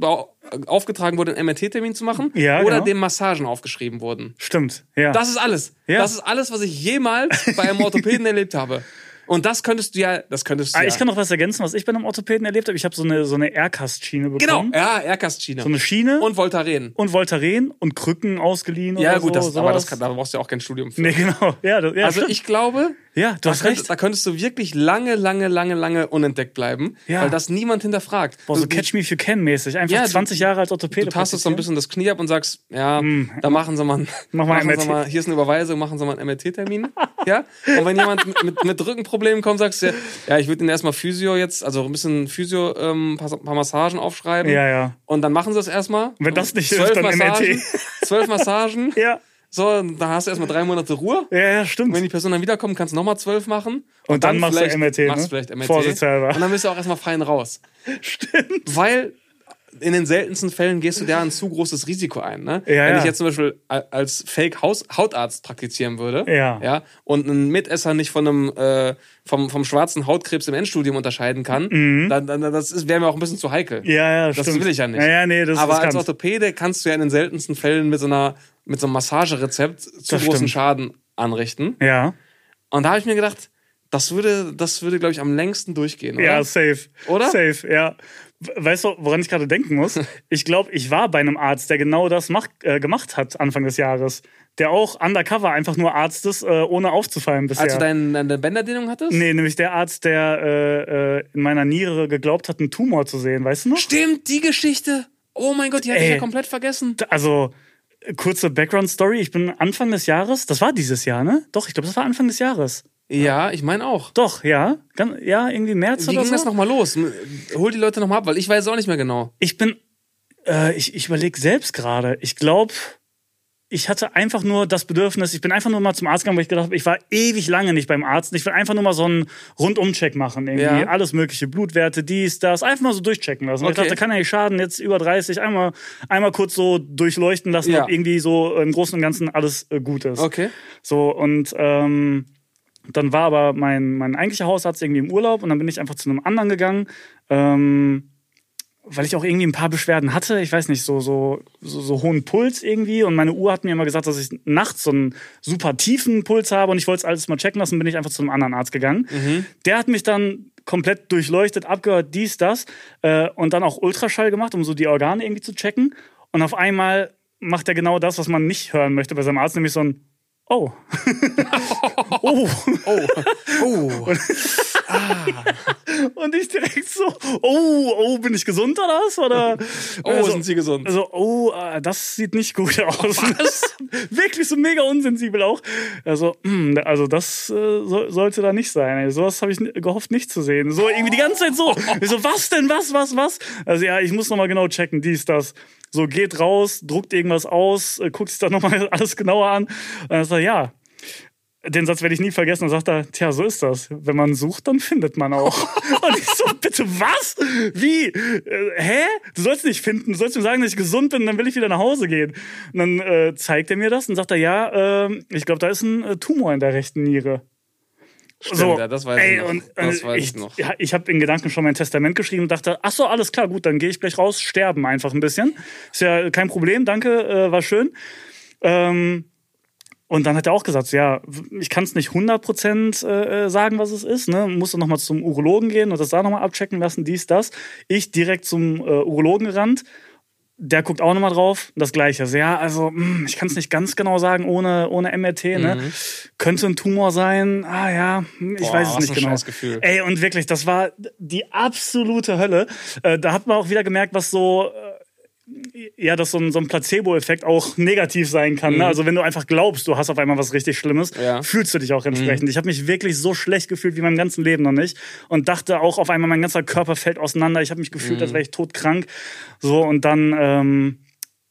aufgetragen wurde, einen MRT-Termin zu machen, Ja, oder genau. dem Massagen aufgeschrieben wurden. Stimmt. Ja. Das ist alles. Ja. Das ist alles, was ich jemals bei einem Orthopäden erlebt habe. Und das könntest du ja, das könntest du Ah, ja. ich kann noch was ergänzen, was ich bei einem Orthopäden erlebt habe. Ich habe so eine, so eine Aircast-Schiene genau, bekommen. ja, Aircast-Schiene. So eine Schiene und, und Voltaren. Voltaren und Krücken ausgeliehen Ja, gut, so. das, aber das kann, da brauchst du ja auch kein Studium für. Nee, genau. Ja, das, ja also stimmt. ich glaube, Ja, du da, hast könnt, recht. da könntest du wirklich lange, lange, lange, lange unentdeckt bleiben, Ja. weil das niemand hinterfragt. Boah, so du, Catch Me If You Can mäßig. Einfach Ja, du- 20 Jahre als du Orthopäde. tastest so ein bisschen das Knie ab und sagst, ja, Hm. da machen sie mal, Mach mal machen sie MRT. mal, hier ist eine Überweisung, machen sie mal einen MRT-Termin. ja? Und wenn jemand mit, mit, mit Rückenproblemen kommt, sagst du, ja, ich würde ihnen erstmal Physio jetzt, also ein bisschen Physio, ähm, paar, paar Massagen aufschreiben. Ja, ja. Und dann machen sie es erstmal. Wenn das nicht hilft, dann Massagen, MRT. Zwölf Massagen. Ja. So, da hast du erstmal drei Monate Ruhe. Ja, ja, stimmt. Wenn die Person dann wiederkommt, kannst du nochmal zwölf machen. Und dann machst du MRT, ne? Machst du vielleicht MRT. Vorsichtshalber. Und dann bist du auch erstmal fein raus. Stimmt. Weil in den seltensten Fällen gehst du da ein zu großes Risiko ein. Ne? Ja, Wenn ja. ich jetzt zum Beispiel als Fake-Hautarzt praktizieren würde Ja. Ja, und einen Mitesser nicht von einem, äh, vom, vom schwarzen Hautkrebs im Endstudium unterscheiden kann, dann, dann das ist- wäre mir auch ein bisschen zu heikel. Mhm. Ja, ja, Das stimmt. will ich ja nicht. Ja, ja, nee, das Aber als. Orthopäde kannst du ja in den seltensten Fällen mit so, einer, mit so einem Massagerezept zu Das großen stimmt. Schaden anrichten. Ja. Und da habe ich mir gedacht, das würde, das würde, glaube ich, am längsten durchgehen, oder? Ja, safe. Oder? Safe, ja. Weißt du, woran ich gerade denken muss? Ich glaube, ich war bei einem Arzt, der genau das macht, äh, gemacht hat Anfang des Jahres. Der auch undercover einfach nur Arzt ist, äh, ohne aufzufallen bisher. Als du dein, deine Bänderdehnung hattest? nee, nämlich der Arzt, der äh, äh, in meiner Niere geglaubt hat, einen Tumor zu sehen, weißt du noch? Stimmt, die Geschichte. Oh mein Gott, die hatte ich ja komplett vergessen. Also, Kurze Background-Story. Ich bin Anfang des Jahres, das war dieses Jahr, ne? Doch, ich glaube, das war Anfang des Jahres. Ja, ich meine auch. Doch, ja. Ja, irgendwie März Wie oder ging so. das nochmal los? Hol die Leute nochmal ab, weil ich weiß auch nicht mehr genau. Ich bin, äh, ich, ich überlege selbst gerade. Ich glaube, ich hatte einfach nur das Bedürfnis, ich bin einfach nur mal zum Arzt gegangen, weil ich gedacht habe, ich war ewig lange nicht beim Arzt. Ich will einfach nur mal so einen Rundumcheck machen. Irgendwie Ja. alles mögliche, Blutwerte, dies, das, einfach mal so durchchecken lassen. Und Okay. Ich dachte, kann ja nicht schaden, jetzt über 30, einmal, einmal kurz so durchleuchten lassen, Ja. ob irgendwie so im Großen und Ganzen alles äh, gut ist. Okay. So, und ähm, dann war aber mein, mein eigentlicher Hausarzt irgendwie im Urlaub und dann bin ich einfach zu einem anderen gegangen, ähm, weil ich auch irgendwie ein paar Beschwerden hatte. Ich weiß nicht, so, so, so, so hohen Puls irgendwie. Und meine Uhr hat mir immer gesagt, dass ich nachts so einen super tiefen Puls habe und ich wollte es alles mal checken lassen, bin ich einfach zu einem anderen Arzt gegangen. Der hat mich dann komplett durchleuchtet, abgehört, dies, das äh, und dann auch Ultraschall gemacht, um so die Organe irgendwie zu checken. Und auf einmal macht er genau das, was man nicht hören möchte bei seinem Arzt, nämlich so ein Oh. oh. Oh. Oh. Und ich direkt so, oh, oh, bin ich gesund oder was? Oder, Oh, also, sind sie gesund? Also, oh, äh, das sieht nicht gut aus. Wirklich so mega unsensibel auch. Also, hm, also das äh, so, sollte da nicht sein. Ey. Sowas habe ich gehofft nicht zu sehen. So irgendwie die ganze Zeit so. Ich so, was denn, was, was, was? Also ja, ich muss nochmal genau checken, dies, das. So, geht raus, druckt irgendwas aus, äh, guckt sich dann nochmal alles genauer an. Und dann sagt er, ja, den Satz werde ich nie vergessen. Dann sagt er, tja, so ist das. Wenn man sucht, dann findet man auch. Und ich so, bitte was? Wie? Äh, hä? Du sollst nicht finden. Du sollst mir sagen, dass ich gesund bin, dann will ich wieder nach Hause gehen. Und dann äh, zeigt er mir das und sagt er, ja, äh, ich glaube, da ist ein äh, Tumor in der rechten Niere. Stimmt, ja, das weiß ey, ich noch. Und, das äh, weiß ich, ich noch. Ja, ich habe in Gedanken schon mein Testament geschrieben und dachte, ach so, alles klar, gut, dann gehe ich gleich raus, sterben einfach ein bisschen. Ist ja kein Problem, danke, äh, war schön. Ähm, und dann hat er auch gesagt, ja, ich kann es nicht 100% äh, sagen, was es ist. Ne? Musst du nochmal zum Urologen gehen und das da nochmal abchecken lassen, dies, das. Ich direkt zum äh, Urologen gerannt. Der guckt auch nochmal drauf. Das Gleiche. Also, ja, also, mh, ich kann es nicht ganz genau sagen ohne, ohne MRT. Ne? Könnte ein Tumor sein. Ah ja, hm, ich Boah, weiß es nicht genau. Ey, und wirklich, das war die absolute Hölle. Äh, da hat man auch wieder gemerkt, was so. Ja, dass so ein, so ein Placebo-Effekt auch negativ sein kann. Ne? Also wenn du einfach glaubst, du hast auf einmal was richtig Schlimmes, Ja. fühlst du dich auch entsprechend. Ich habe mich wirklich so schlecht gefühlt wie mein ganzen Leben noch nicht und dachte auch auf einmal, mein ganzer Körper fällt auseinander. Ich habe mich gefühlt, als wäre ich todkrank. So und dann ähm,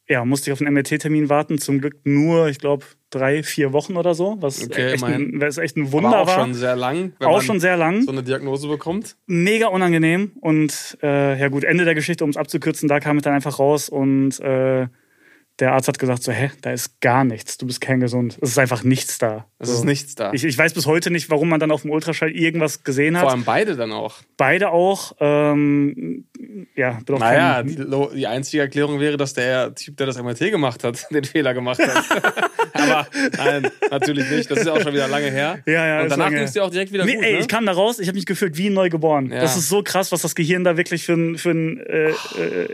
ja, musste ich auf einen MRT-Termin warten. Zum Glück nur, ich glaube, drei, vier Wochen oder so, was Okay, echt, ein, was echt ein Wunder Aber auch war. schon sehr lang, wenn auch man schon sehr lang so eine Diagnose bekommt. mega unangenehm und äh, ja gut, Ende der Geschichte, um es abzukürzen, da kam ich dann einfach raus und äh, der Arzt hat gesagt so, hä, da ist gar nichts, du bist kerngesund. Es ist einfach nichts da. Es so. ist nichts da. Ich, ich weiß bis heute nicht, warum man dann auf dem Ultraschall irgendwas gesehen Vor hat. allem beide dann auch. Beide auch. Ähm, ja, bin auch Naja, kein, die, die einzige Erklärung wäre, dass der Typ, der das MRT gemacht hat, den Fehler gemacht hat. Aber nein, natürlich nicht. Das ist ja auch schon wieder lange her. Ja, ja, Und danach ging es dir auch direkt wieder Nee, gut, ey, ne? ich kam da raus, ich habe mich gefühlt wie neu geboren. Ja. Das ist so krass, was das Gehirn da wirklich für einen äh, äh,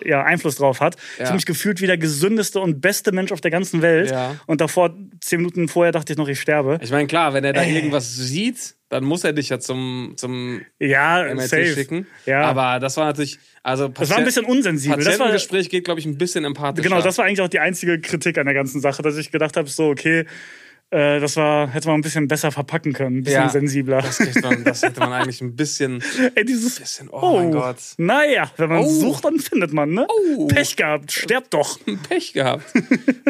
ja, Einfluss drauf hat. Ich Ja. habe mich gefühlt wie der gesündeste und beste Mensch auf der ganzen Welt. Ja. Und davor, zehn Minuten vorher, dachte ich noch, ich sterbe. Ich meine, klar, wenn er da Ey. irgendwas sieht, dann muss er dich ja zum, zum Ja, MRT safe. schicken. Ja. Aber das war natürlich, also das war ein bisschen unsensibel. Das war, Patientengespräch geht, glaube ich, ein bisschen empathischer. genau, das war eigentlich auch die einzige Kritik an der ganzen Sache, dass ich gedacht habe, so, okay, äh, das war, hätte man ein bisschen besser verpacken können, ein bisschen Ja. sensibler. Das, man, das hätte man eigentlich ein bisschen, Ey, dieses, bisschen oh, mein Gott, Naja, wenn man Oh. sucht, dann findet man, ne? Oh. Pech gehabt, stirbt doch. Pech gehabt.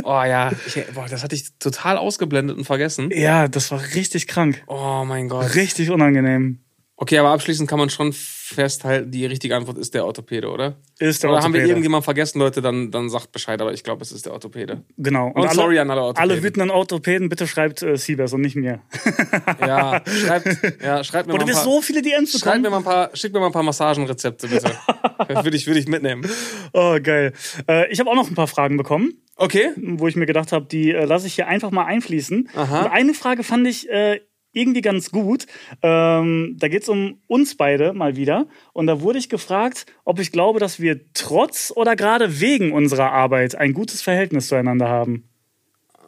oh ja, ich, boah, das hatte ich total ausgeblendet und vergessen. Ja, das war richtig krank. Oh mein Gott. Richtig unangenehm. Okay, aber abschließend kann man schon festhalten, die richtige Antwort ist der Orthopäde, oder? Ist der oder haben wir Orthopäde. irgendjemand vergessen, Leute, dann, dann sagt Bescheid, aber ich glaube, es ist der Orthopäde. Genau. Und sorry an alle Orthopäden. Alle wütenden Orthopäden, bitte schreibt äh, Siebers und nicht mir. Ja, schreibt, ja, schreibt mir Und mal ein paar, so viele DMs schreibt bekommen. mir mal ein paar, schickt mir mal ein paar Massagenrezepte, bitte. Das würde ich, würde ich mitnehmen. Oh, geil. Äh, ich habe auch noch ein paar Fragen bekommen, Okay. wo ich mir gedacht habe, die äh, lasse ich hier einfach mal einfließen. Aha. Und eine Frage fand ich äh, irgendwie ganz gut. Ähm, da geht es um uns beide mal wieder. Und da wurde ich gefragt, ob ich glaube, dass wir trotz oder gerade wegen unserer Arbeit ein gutes Verhältnis zueinander haben.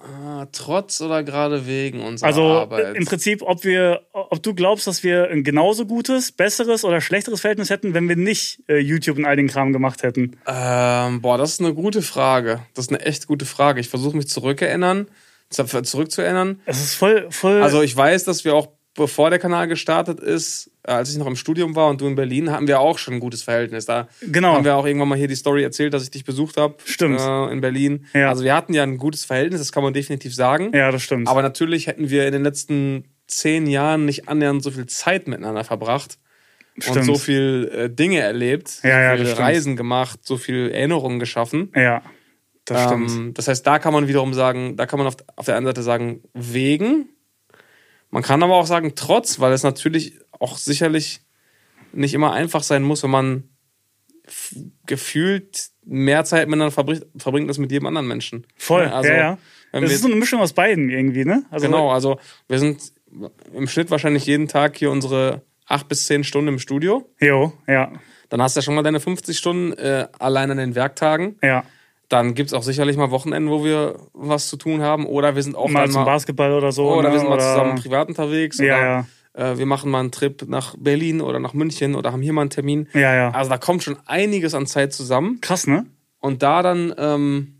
Ah, trotz oder gerade wegen unserer Also Arbeit? äh, im Prinzip, ob wir, ob du glaubst, dass wir ein genauso gutes, besseres oder schlechteres Verhältnis hätten, wenn wir nicht äh, YouTube und all den Kram gemacht hätten. Ähm, boah, das ist eine gute Frage. Das ist eine echt gute Frage. Ich versuche mich zurückerinnern, zu- zurückzuerinnern. Es ist voll, voll. Also ich weiß, dass wir auch, bevor der Kanal gestartet ist, äh, als ich noch im Studium war und du in Berlin, hatten wir auch schon ein gutes Verhältnis. Da Genau. haben wir auch irgendwann mal hier die Story erzählt, dass ich dich besucht habe. Stimmt. Äh, in Berlin. Ja. Also wir hatten ja ein gutes Verhältnis, das kann man definitiv sagen. ja, das stimmt. Aber natürlich hätten wir in den letzten zehn Jahren nicht annähernd so viel Zeit miteinander verbracht. Und Stimmt. so viel äh, Dinge erlebt, Ja, ja, so viele. Reisen gemacht, so viel Erinnerungen geschaffen. ja, das stimmt. Ähm, das heißt, da kann man wiederum sagen, da kann man auf, auf der einen Seite sagen, wegen. Man kann aber auch sagen, trotz, weil es natürlich auch sicherlich nicht immer einfach sein muss, wenn man gefühlt mehr Zeit miteinander verbringt, verbringt als mit jedem anderen Menschen. Voll, Also, ja, ja. Es ist so eine Mischung aus beiden irgendwie, ne? Also, Genau, also wir sind im Schnitt wahrscheinlich jeden Tag hier unsere acht bis zehn Stunden im Studio. Jo, ja, Dann hast du ja schon mal deine 50 Stunden äh, allein an den Werktagen. ja. Dann gibt es auch sicherlich mal Wochenenden, wo wir was zu tun haben. Oder wir sind auch Mal dann zum mal, Basketball oder so. oder ne? wir sind mal Oder- zusammen privat unterwegs. Ja, oder Äh, wir machen mal einen Trip nach Berlin oder nach München oder haben hier mal einen Termin. Ja, ja. Also da kommt schon einiges an Zeit zusammen. Krass, ne? Und da dann ähm,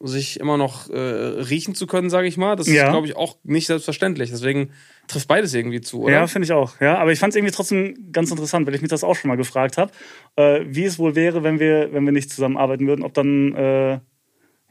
sich immer noch äh, riechen zu können, sage ich mal, das Ja. ist, glaube ich, auch nicht selbstverständlich. Deswegen trifft beides irgendwie zu, oder? Ja, finde ich auch. Ja, aber ich fand es irgendwie trotzdem ganz interessant, weil ich mich das auch schon mal gefragt habe, äh, wie es wohl wäre, wenn wir, wenn wir nicht zusammenarbeiten würden, ob dann äh,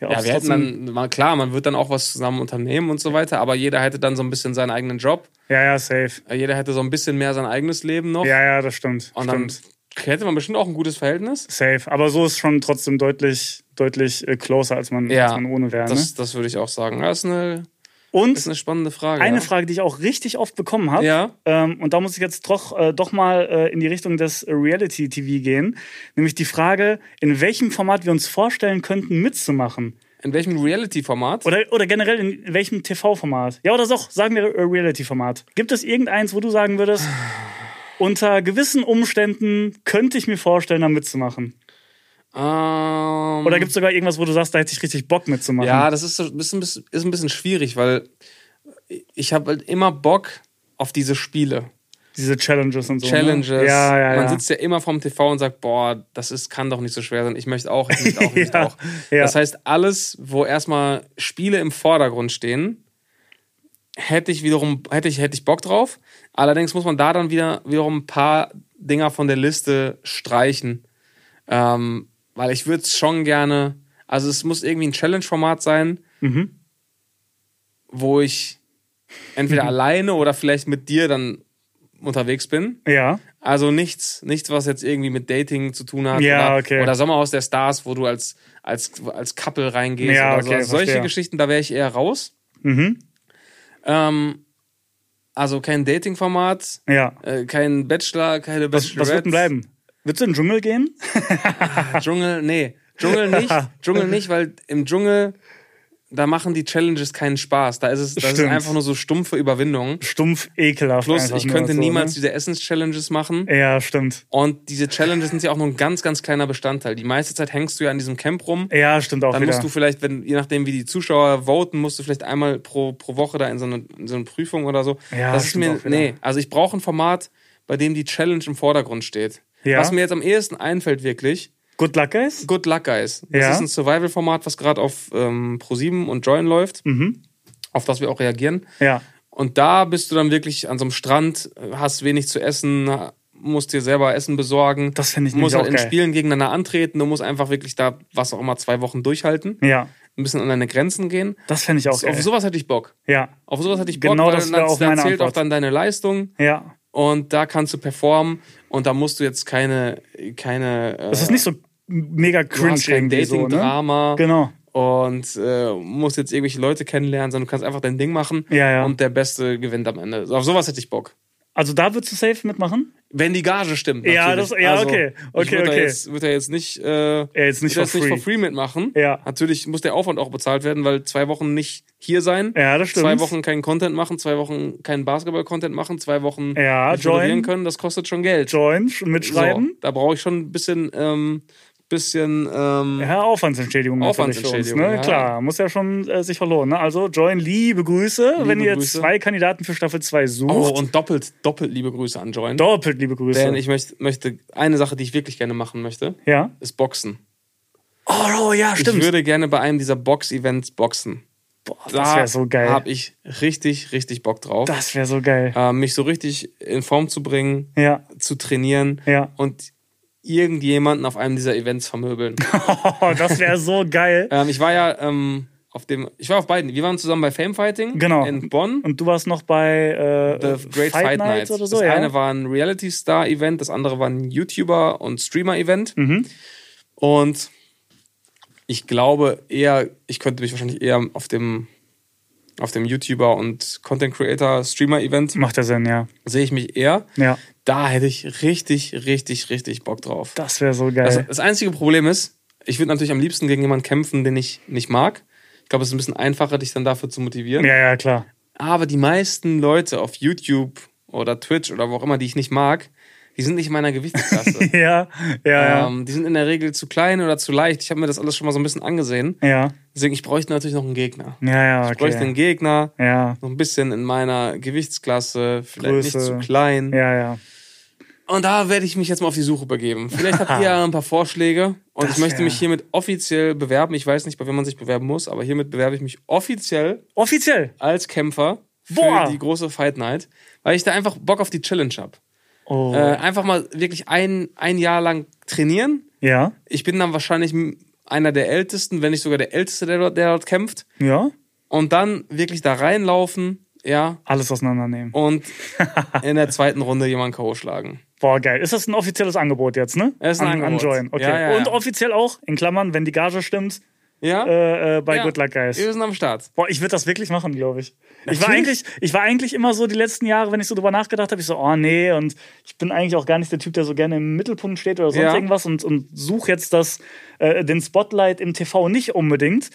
ja, wir hätten dann, mal klar, man wird dann auch was zusammen unternehmen und so weiter, aber jeder hätte dann so ein bisschen seinen eigenen Job. ja, ja, safe. Äh, Jeder hätte so ein bisschen mehr sein eigenes Leben noch. Ja, ja, das stimmt. und dann stimmt. hätte man bestimmt auch ein gutes Verhältnis. Safe. Aber so ist schon trotzdem deutlich, deutlich äh, closer, als man, Ja, als man ohne wäre. Ne? Das, das würde ich auch sagen. Das ist eine, Und ist eine spannende Frage. eine ja. Frage, die ich auch richtig oft bekommen habe. Ja. Ähm, und da muss ich jetzt doch, äh, doch mal äh, in die Richtung des Reality-TV gehen. Nämlich die Frage, in welchem Format wir uns vorstellen könnten, mitzumachen. In welchem Reality-Format? Oder, oder generell in welchem TV-Format? Ja, oder doch, sagen wir äh, Reality-Format. Gibt es irgendeins, wo du sagen würdest, unter gewissen Umständen könnte ich mir vorstellen, da mitzumachen? Ähm, Oder gibt es sogar irgendwas, wo du sagst, da hätte ich richtig Bock mitzumachen? ja, das ist, so ein bisschen, ist ein bisschen schwierig, weil ich habe halt immer Bock auf diese Spiele. Diese Challenges und so. Challenges. Ne? Ja, ja, Man ja. sitzt ja immer vorm TV und sagt, boah, das ist, kann doch nicht so schwer sein. Ich möchte auch, ich möchte auch, ich möchte Ja, auch. ja. Das heißt, alles, wo erstmal Spiele im Vordergrund stehen, hätte ich wiederum, hätte ich, hätte ich Bock drauf. Allerdings muss man da dann wieder wiederum ein paar Dinger von der Liste streichen. Ähm, weil ich würde es schon gerne, also es muss irgendwie ein Challenge-Format sein, Mhm. wo ich entweder alleine oder vielleicht mit dir dann unterwegs bin. Ja, Also nichts, nichts, was jetzt irgendwie mit Dating zu tun hat. Ja, oder, okay. oder Sommerhaus der Stars, wo du als, als, als Couple reingehst Ja, oder so. okay, Also solche verstehe. Geschichten, da wäre ich eher raus. mhm. Ähm, also kein Dating-Format, ja. äh, kein Bachelor, keine Was, Bachelorette. was wird denn bleiben? Willst du in den Dschungel gehen? Dschungel, nee. Dschungel nicht. Dschungel nicht, weil im Dschungel, da machen die Challenges keinen Spaß. Da ist es das ist einfach nur so stumpfe Überwindung. Stumpf, ekelhaft. Plus, ich könnte so, niemals Ne? diese Essens-Challenges machen. Ja, stimmt. Und diese Challenges sind ja auch nur ein ganz, ganz kleiner Bestandteil. Die meiste Zeit hängst du ja an diesem Camp rum. Ja, stimmt auch Dann wieder. musst du vielleicht, wenn, je nachdem, wie die Zuschauer voten, musst du vielleicht einmal pro, pro Woche da in so, eine, in so eine Prüfung oder so. Ja, das ist mir, nee, also ich brauche ein Format, bei dem die Challenge im Vordergrund steht. Ja. Was mir jetzt am ehesten einfällt, wirklich, Good Luck, Guys? Good Luck Guys. Das Ja. ist ein Survival-Format, was gerade auf ähm, Pro7 und Join läuft, Mhm. auf das wir auch reagieren. Ja. Und da bist du dann wirklich an so einem Strand, hast wenig zu essen, musst dir selber Essen besorgen. Das finde ich musst halt auch in geil. Spielen gegeneinander antreten. Du musst einfach wirklich da, was auch immer, zwei Wochen durchhalten. Ja. Ein bisschen an deine Grenzen gehen. Das fände ich auch Auf geil. sowas hätte ich Bock. Ja. Auf sowas hätte ich Bock, Genau weil das dann, wäre auch meine zählt auch Antwort. dann deine Leistung Ja. und da kannst du performen und da musst du jetzt keine, keine äh, Das ist nicht so mega cringe kein irgendwie so, ne? Dating-Drama Genau. und äh, musst jetzt irgendwelche Leute kennenlernen, sondern du kannst einfach dein Ding machen Ja, ja. und der Beste gewinnt am Ende. Auf sowas hätte ich Bock. Also da würdest du safe mitmachen? Wenn die Gage stimmt. Ja, natürlich. das- ja, also, okay. ich Okay, würde Da okay. jetzt, würd da jetzt nicht, äh, Ja, jetzt nicht for free. nicht for free mitmachen. Ja. Natürlich muss der Aufwand auch bezahlt werden, weil zwei Wochen nicht hier sein. Ja, das stimmt. Zwei Wochen keinen Content machen, zwei Wochen keinen Basketball-Content machen, zwei Wochen Ja, nicht join. können, das kostet schon Geld. Join, mitschreiben. So, da brauche ich schon ein bisschen, ähm, bisschen. Ähm, Ja, Aufwandsentschädigung. Aufwandsentschädigung, Uns, ne? ja. Klar, muss ja schon äh, sich verlohnen. Ne? Also, Join, liebe Grüße. wenn ihr jetzt Grüße. zwei Kandidaten für Staffel 2 sucht, Oh, und doppelt, doppelt liebe Grüße an Join. doppelt liebe Grüße. Denn ich möchte, möchte, eine Sache, die ich wirklich gerne machen möchte, ja? ist Boxen. Oh, oh, ja, stimmt. Ich würde gerne bei einem dieser Box-Events boxen. Boah, das wäre so geil. habe ich richtig, richtig Bock drauf. Das wäre so geil. äh, mich so richtig in Form zu bringen, Ja. zu trainieren Ja. und irgendjemanden auf einem dieser Events vermöbeln. Oh, das wäre so geil. ähm, ich war ja ähm, auf dem, ich war auf beiden. Wir waren zusammen bei Fame Fighting Genau. in Bonn. Und du warst noch bei äh, The Great Fight, Night. oder so, das ja? eine war ein Reality Star Event, das andere war ein YouTuber und Streamer Event. Mhm. Und ich glaube eher, ich könnte mich wahrscheinlich eher auf dem auf dem YouTuber und Content Creator Streamer Event Macht ja Sinn, ja. sehe ich mich eher. Ja. Da hätte ich richtig, richtig, richtig Bock drauf. Das wäre so geil. Das, das einzige Problem ist, ich würde natürlich am liebsten gegen jemanden kämpfen, den ich nicht mag. Ich glaube, es ist ein bisschen einfacher, dich dann dafür zu motivieren. ja, ja, klar. Aber die meisten Leute auf YouTube oder Twitch oder wo auch immer, die ich nicht mag, die sind nicht in meiner Gewichtsklasse. Ja, ja, ja. ähm, die sind in der Regel zu klein oder zu leicht. Ich habe mir das alles schon mal so ein bisschen angesehen. ja. Deswegen, ich bräuchte natürlich noch einen Gegner. Ja, ja, Ich bräuchte einen okay. Gegner, Ja, noch ein bisschen in meiner Gewichtsklasse, vielleicht Größe. nicht zu klein. ja, ja. Und da werde ich mich jetzt mal auf die Suche begeben. Vielleicht habt ihr ja ein paar Vorschläge und Das ich möchte wär- mich hiermit offiziell bewerben. Ich weiß nicht, bei wem man sich bewerben muss, aber hiermit bewerbe ich mich offiziell Offiziell. als Kämpfer für Boah. die große Fight Night, weil ich da einfach Bock auf die Challenge habe. Oh. Äh, einfach mal wirklich ein, ein Jahr lang trainieren. ja, Ich bin dann wahrscheinlich einer der Ältesten, wenn nicht sogar der Älteste, der dort, der dort kämpft. ja. Und dann wirklich da reinlaufen, ja, Alles auseinandernehmen. und in der zweiten Runde jemanden K.O. schlagen. Boah, geil. Ist das ein offizielles Angebot jetzt, ne? Es ist ein an, Angebot. An Join. Okay. Ja, ja, ja. Und offiziell auch, in Klammern, wenn die Gage stimmt, Ja? äh, äh, bei ja. Good Luck Guys. Wir sind am Start. Boah, ich würde das wirklich machen, glaube ich. Ich war, eigentlich, ich war eigentlich immer so die letzten Jahre, wenn ich so drüber nachgedacht habe, ich so, oh nee, und ich bin eigentlich auch gar nicht der Typ, der so gerne im Mittelpunkt steht oder sonst Ja. irgendwas und, und suche jetzt das, äh, den Spotlight im TV nicht unbedingt.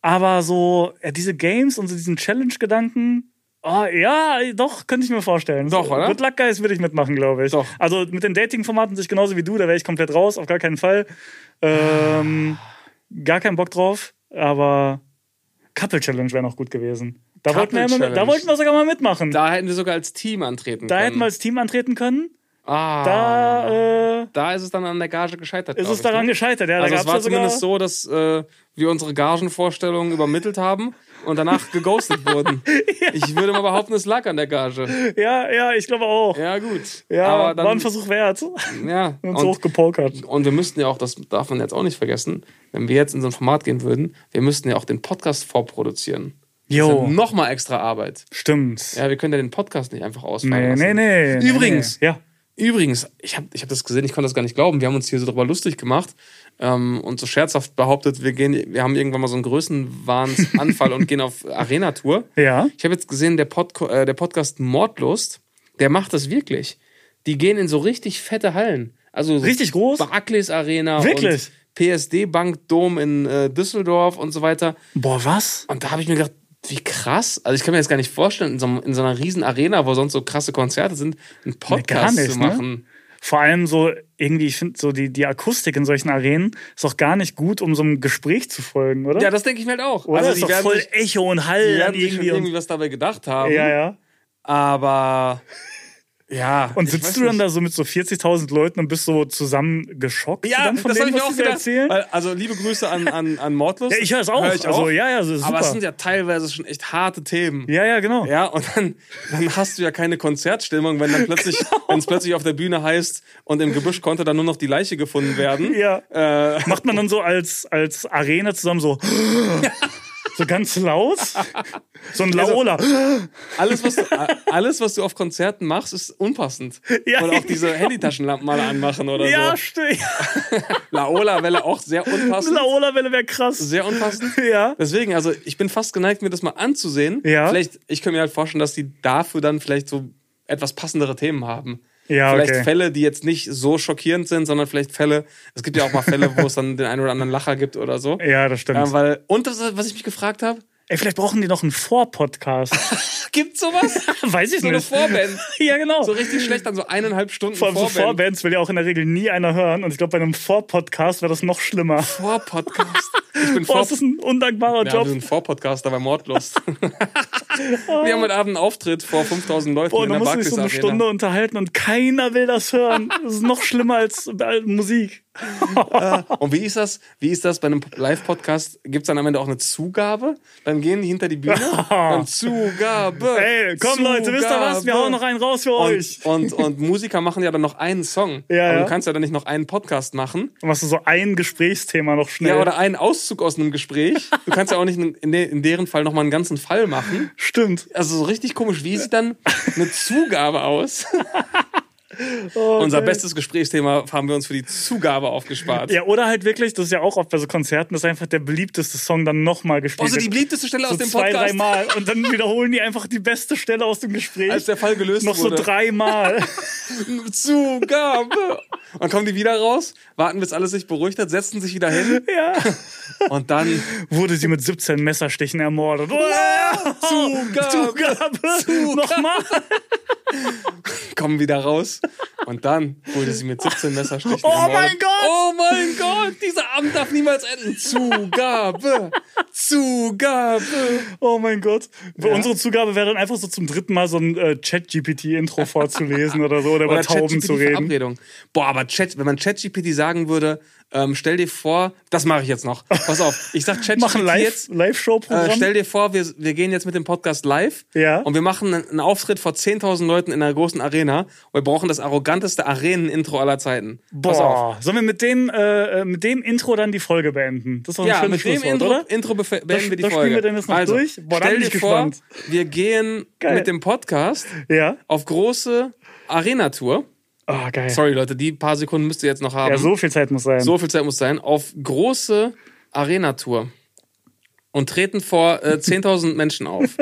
Aber so, ja, diese Games und so diesen Challenge-Gedanken, oh, ja, doch, könnte ich mir vorstellen. Doch, oder? Good Luck Guys würde ich mitmachen, glaube ich. Doch. Also mit den Dating-Formaten sich genauso wie du, da wäre ich komplett raus, auf gar keinen Fall. Ähm, gar keinen Bock drauf, aber Couple Challenge wäre noch gut gewesen. Da wollten, wir da wollten wir sogar mal mitmachen. Da, Da hätten wir sogar als Team antreten können. hätten wir als Team antreten können. ah, Da äh, da ist es dann an der Gage gescheitert. ist es daran ne? gescheitert. Ja, Also da es war ja zumindest so, dass äh, wir unsere Gagenvorstellungen übermittelt haben und danach geghostet wurden. Ich würde mal behaupten, es lag an der Gage. Ja, ja, ich glaube auch. Ja, gut. Ja, Aber dann, war ein Versuch wert. Ja, Und und, gepokert. und wir müssten ja auch, das darf man jetzt auch nicht vergessen, wenn wir jetzt in so ein Format gehen würden, wir müssten ja auch den Podcast vorproduzieren. Jo, Nochmal extra Arbeit. stimmt. Ja, wir können ja den Podcast nicht einfach ausfallen nee, lassen. nee, nee. Übrigens. Nee. Ja. Übrigens, ich habe ich hab das gesehen, ich konnte das gar nicht glauben. Wir haben uns hier so drüber lustig gemacht ähm, und so scherzhaft behauptet, wir, gehen, wir haben irgendwann mal so einen Größenwahnsanfall und gehen auf Arena-Tour. Ja. Ich habe jetzt gesehen, der, Podco äh, der Podcast Mordlust, der macht das wirklich. Die gehen in so richtig fette Hallen. Also so Richtig groß? Barclays Arena Wirklich? und PSD Bank Dom in äh, Düsseldorf und so weiter. Boah, was? Und da habe ich mir gedacht, wie krass. Also ich kann mir das gar nicht vorstellen, in so, in so einer riesen Arena, wo sonst so krasse Konzerte sind, einen Podcast nicht, zu ne? machen. Vor allem so irgendwie, ich finde so die, die Akustik in solchen Arenen ist auch gar nicht gut, um so einem Gespräch zu folgen, oder? Ja, das denke ich mir halt auch. oder? Also ist die doch werden voll sich, Echo und die Hall werden sich schon irgendwie. irgendwie was dabei gedacht haben. ja, ja. Aber ja. Und sitzt du dann nicht. da so mit so 40.000 Leuten und bist so zusammen geschockt Ja, dann von das habe ich mir auch gedacht. erzählen? Also liebe Grüße an, an, an Mordlust. Ja, ich höre es auch. Hör ich also, auch. ja, ja, super. Aber es sind ja teilweise schon echt harte Themen. ja, ja, genau. Ja, und dann, dann hast du ja keine Konzertstimmung, wenn dann plötzlich, Genau. wenn es plötzlich auf der Bühne heißt und im Gebüsch konnte dann nur noch die Leiche gefunden werden. Ja. Äh, Macht man dann so als, als Arena zusammen so. So ganz laut? So ein Also, Laola. alles, was du, alles, was du auf Konzerten machst, ist unpassend. Ja. Und auch diese Handytaschenlampen mal anmachen oder ja, so. stimmt. Laola-Welle auch sehr Eine unpassend. Laola-Welle wäre krass. Sehr unpassend. Ja. Deswegen, also ich bin fast geneigt, mir das mal anzusehen. Ja. Vielleicht, ich könnte mir halt vorstellen, dass die dafür dann vielleicht so etwas passendere Themen haben. Ja, vielleicht okay. Fälle, die jetzt nicht so schockierend sind, sondern vielleicht Fälle, es gibt ja auch mal Fälle, wo es dann den einen oder anderen Lacher gibt oder so. Ja, das stimmt. Ja, weil, und das, was ich mich gefragt habe, Ey, vielleicht brauchen die noch einen Vorpodcast. Gibt's sowas? Weiß ich So eine nicht. Vorband. ja, genau. So richtig schlecht, dann so eineinhalb Stunden Vor so Vorband. Vorbands will ja auch in der Regel nie einer hören. Und ich glaube, bei einem Vorpodcast wäre das noch schlimmer. Vorpodcast. Ich bin vor das ist ein undankbarer ja, Job. wir sind Vorpodcaster bei Mordlust. wir haben heute Abend einen Auftritt vor 5000 Leuten Boah, in der musst du dich Barclays so eine Arena. Stunde unterhalten und keiner will das hören. Das ist noch schlimmer als äh. Und wie ist das? Wie ist das bei einem Live-Podcast? Gibt's dann am Ende auch eine Zugabe? Dann gehen die hinter die Bühne. Dann Zugabe. Ey, komm Leute, wisst ihr was? Wir Zugabe. hauen noch einen raus für euch. Und, und, und Musiker machen ja dann noch einen Song. Ja, Aber du kannst ja dann nicht noch einen Podcast machen. Dann machst du so ein Gesprächsthema noch schnell. Ja, oder einen Auszug aus einem Gespräch. Du kannst ja auch nicht in, de in deren Fall nochmal einen ganzen Fall machen. Stimmt. Also so richtig komisch. Wie sieht dann eine Zugabe aus? Oh, Unser bestes Gesprächsthema haben wir uns für die Zugabe aufgespart. Ja, oder halt wirklich, das ist ja auch oft bei so Konzerten, dass einfach der beliebteste Song dann nochmal gespielt Also die wird. beliebteste Stelle so aus dem zwei, Podcast. dreimal. Und dann wiederholen die einfach die beste Stelle aus dem Gespräch. Als der Fall gelöst noch wurde. so dreimal. Zugabe. Dann kommen die wieder raus, warten, bis alles sich beruhigt hat, setzen sich wieder hin ja. und dann Wurde sie mit 17 Messerstichen ermordet. Zugabe. Zugabe. Nochmal. Kommen wieder raus und dann wurde sie mit 17 Messerstichen Oh mein Gott. Oh mein Gott! Dieser Abend darf niemals enden. Zugabe! Zugabe! Oh mein Gott. Unsere Zugabe wäre dann einfach so zum dritten Mal so ein äh, Chat-GPT-Intro vorzulesen oder so, oder über Oder Tauben zu reden. Boah, aber Chat, wenn man ChatGPT sagen würde, ähm, stell dir vor, das mache ich jetzt noch. Pass auf, ich sag ChatGPT Machen Live- jetzt. Live-Show-Programm. Äh, stell dir vor, wir, wir gehen jetzt mit dem Podcast live Ja. und wir machen einen, einen Auftritt vor 10.000 Leuten in einer großen Arena und wir brauchen das arroganteste Arenen-Intro aller Zeiten. Pass auf. Boah, sollen wir mit dem, äh, mit dem Intro dann die Folge beenden? Das ist doch ein Ja, schönes mit dem Intro, oder? Intro beenden wir die da spielen Folge. wir dann jetzt noch also, durch? Boah, stell dir ich vor, gespannt. wir gehen Geil. mit dem Podcast Ja. auf große Arena-Tour. Ah, geil. Sorry, Leute, die paar Sekunden müsst ihr jetzt noch haben. Ja, so viel Zeit muss sein. So viel Zeit muss sein. Auf große Arena-Tour. Und treten vor äh, 10.000 Menschen auf.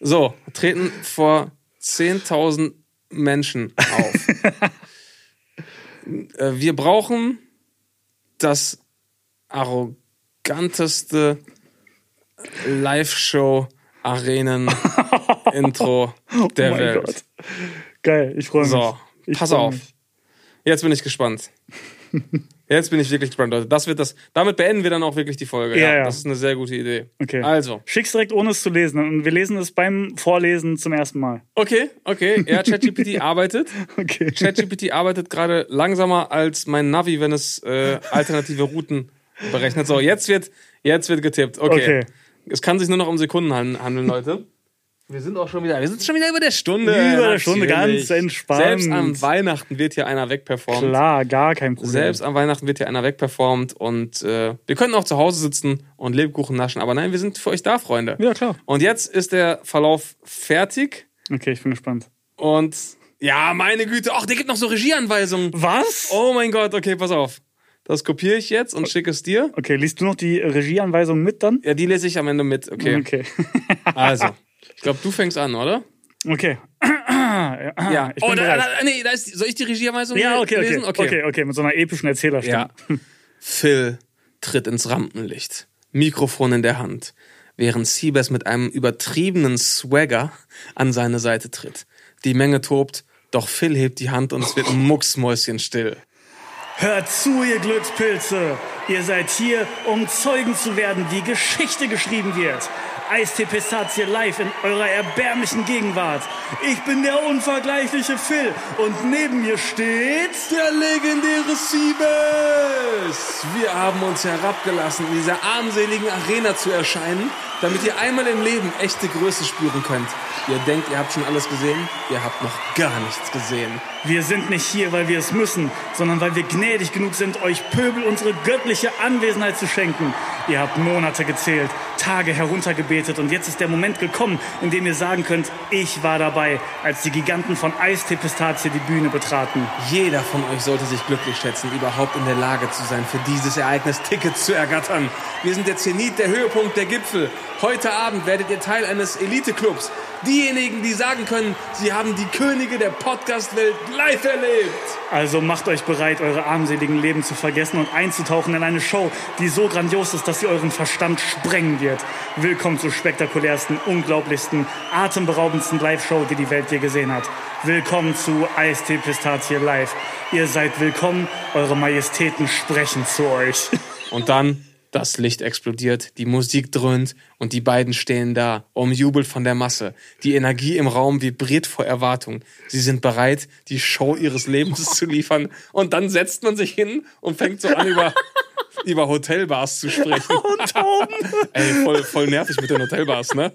So, treten vor 10.000 Menschen auf. äh, wir brauchen das arroganteste Live-Show-Arenen-Intro der oh Welt. Gott. Geil, ich freue mich. So, ich pass auf. Jetzt bin ich gespannt. Jetzt bin ich wirklich gespannt, Leute. Das wird das. Damit beenden wir dann auch wirklich die Folge. Ja, ja. Das ist eine sehr gute Idee. Okay. Also, Schick's direkt, ohne es zu lesen. Und wir lesen es beim Vorlesen zum ersten Mal. okay, okay. Ja, ChatGPT arbeitet. Okay. ChatGPT arbeitet gerade langsamer als mein Navi, wenn es äh, alternative Routen berechnet. So, jetzt wird, jetzt wird getippt. Okay. Okay. Es kann sich nur noch um Sekunden han- handeln, Leute. Wir sind auch schon wieder, wir sind schon wieder über der Stunde. Über der Stunde, ganz entspannt. Selbst an Weihnachten wird hier einer wegperformt. Klar, gar kein Problem. Selbst an Weihnachten wird hier einer wegperformt und äh, wir könnten auch zu Hause sitzen und Lebkuchen naschen, aber nein, wir sind für euch da, Freunde. Ja, klar. Und jetzt ist der Verlauf fertig Okay, ich bin gespannt. und ja, meine Güte, ach, der gibt noch so Regieanweisungen. Was? Oh mein Gott, okay, pass auf. Das kopiere ich jetzt und schicke es dir. Okay, liest du noch die Regieanweisung mit dann? Ja, die lese ich am Ende mit. Okay. Okay. Also, ich glaube, du fängst an, oder? Okay. ja, ich bin oh, da, bereit. da, nee, da ist, soll ich die Regieanweisung ja, okay, okay, lesen? okay. Okay, mit so einer epischen Erzählerstimme. Ja. Phil tritt ins Rampenlicht, Mikrofon in der Hand, während Siebes mit einem übertriebenen Swagger an seine Seite tritt. Die Menge tobt, doch Phil hebt die Hand und es wird mucksmäuschenstill. Hört zu, ihr Glückspilze! Ihr seid hier, um Zeugen zu werden, wie Geschichte geschrieben wird. Eistee Pistazie live in eurer erbärmlichen Gegenwart. Ich bin der unvergleichliche Phil und neben mir steht... Der legendäre Siebes! Wir haben uns herabgelassen, in dieser armseligen Arena zu erscheinen, damit ihr einmal im Leben echte Größe spüren könnt. Ihr denkt, ihr habt schon alles gesehen? Ihr habt noch gar nichts gesehen. Wir sind nicht hier, weil wir es müssen, sondern weil wir gnädig genug sind, euch Pöbel unsere göttliche Anwesenheit zu schenken. Ihr habt Monate gezählt, Tage heruntergebetet und jetzt ist der Moment gekommen, in dem ihr sagen könnt, ich war dabei, als die Giganten von Eistee Pistazie die Bühne betraten. Jeder von euch sollte sich glücklich schätzen, überhaupt in der Lage zu sein, für dieses Ereignis Tickets zu ergattern. Wir sind der Zenit, der Höhepunkt, der Gipfel. Heute Abend werdet ihr Teil eines Elite-Clubs. Diejenigen, die sagen können, sie haben die Könige der Podcast-Welt live erlebt. Also macht euch bereit, eure armseligen Leben zu vergessen und einzutauchen in eine Show, die so grandios ist, dass sie euren Verstand sprengen wird. Willkommen zur spektakulärsten, unglaublichsten, atemberaubendsten Live-Show, die die Welt je gesehen hat. Willkommen zu IST Pistazie Live. Ihr seid willkommen, eure Majestäten sprechen zu euch. Und dann das Licht explodiert, die Musik dröhnt und die beiden stehen da, umjubelt von der Masse. Die Energie im Raum vibriert vor Erwartung. Sie sind bereit, die Show ihres Lebens zu liefern. Und dann setzt man sich hin und fängt so an, über, über Hotelbars zu sprechen. Ey, voll, voll nervig mit den Hotelbars, ne?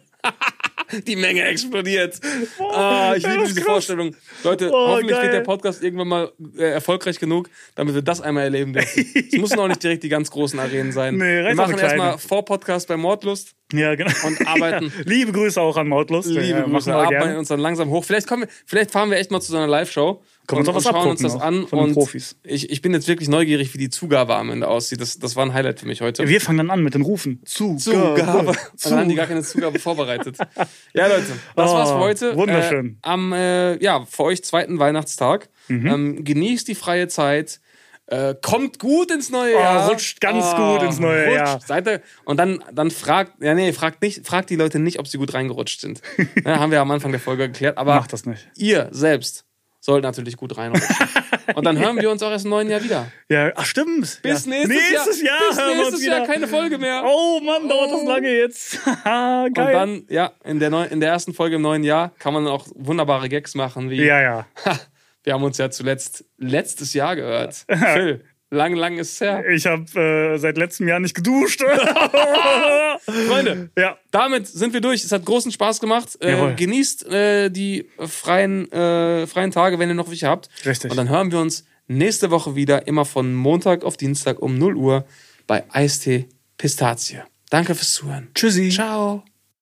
Die Menge explodiert. ah, ich ja, liebe diese krass. Vorstellung. Leute, Oh, hoffentlich geil. wird der Podcast irgendwann mal äh, erfolgreich genug, damit wir das einmal erleben dürfen. es müssen auch nicht direkt die ganz großen Arenen sein. Nee, wir machen erstmal Vor-Podcast bei Mordlust. Ja, genau. Und arbeiten. Ja. Liebe Grüße auch an Mordlust. Liebe ja, Grüße, wir arbeiten gerne. uns dann langsam hoch. Vielleicht, kommen wir, vielleicht fahren wir echt mal zu so einer Live-Show. Wir und, uns und was schauen uns das an. von und Profis. Ich, ich bin jetzt wirklich neugierig, wie die Zugabe am Ende aussieht. Das, das war ein Highlight für mich heute. Wir fangen dann an mit den Rufen. Zugabe. Zugabe. Und dann haben die gar keine Zugabe vorbereitet. Ja, Leute, das Oh, war's für heute. wunderschön. Äh, am, äh, ja, für euch zweiten Weihnachtstag. Mhm. Ähm, genießt die freie Zeit. Äh, kommt gut ins neue Oh, Jahr. rutscht ganz gut ins neue rutscht. Jahr. Seid ihr, und dann, dann fragt, ja nee, fragt nicht, fragt die Leute nicht, ob sie gut reingerutscht sind. ja, haben wir am Anfang der Folge geklärt. Aber Macht das nicht. ihr selbst sollt natürlich gut reinrutschen. und dann hören wir uns auch erst im neuen Jahr wieder. Ja, ach stimmt. Bis ja. nächstes, nächstes Jahr. Bis hören wir uns nächstes wieder. Jahr keine Folge mehr. Oh Mann, dauert das lange jetzt. Haha, Und Geil. dann, ja, in der, neu, in der ersten Folge im neuen Jahr kann man auch wunderbare Gags machen, wie ja, ja. wir haben uns ja zuletzt letztes Jahr gehört. Phil, lang, lang ist es her. Ich habe äh, seit letztem Jahr nicht geduscht. Freunde, ja. damit sind wir durch. Es hat großen Spaß gemacht. Äh, genießt äh, die freien, äh, freien Tage, wenn ihr noch welche habt. Richtig. Und dann hören wir uns nächste Woche wieder, immer von Montag auf Dienstag um 0 Uhr bei Eistee Pistazie. Danke fürs Zuhören. Tschüssi. Ciao.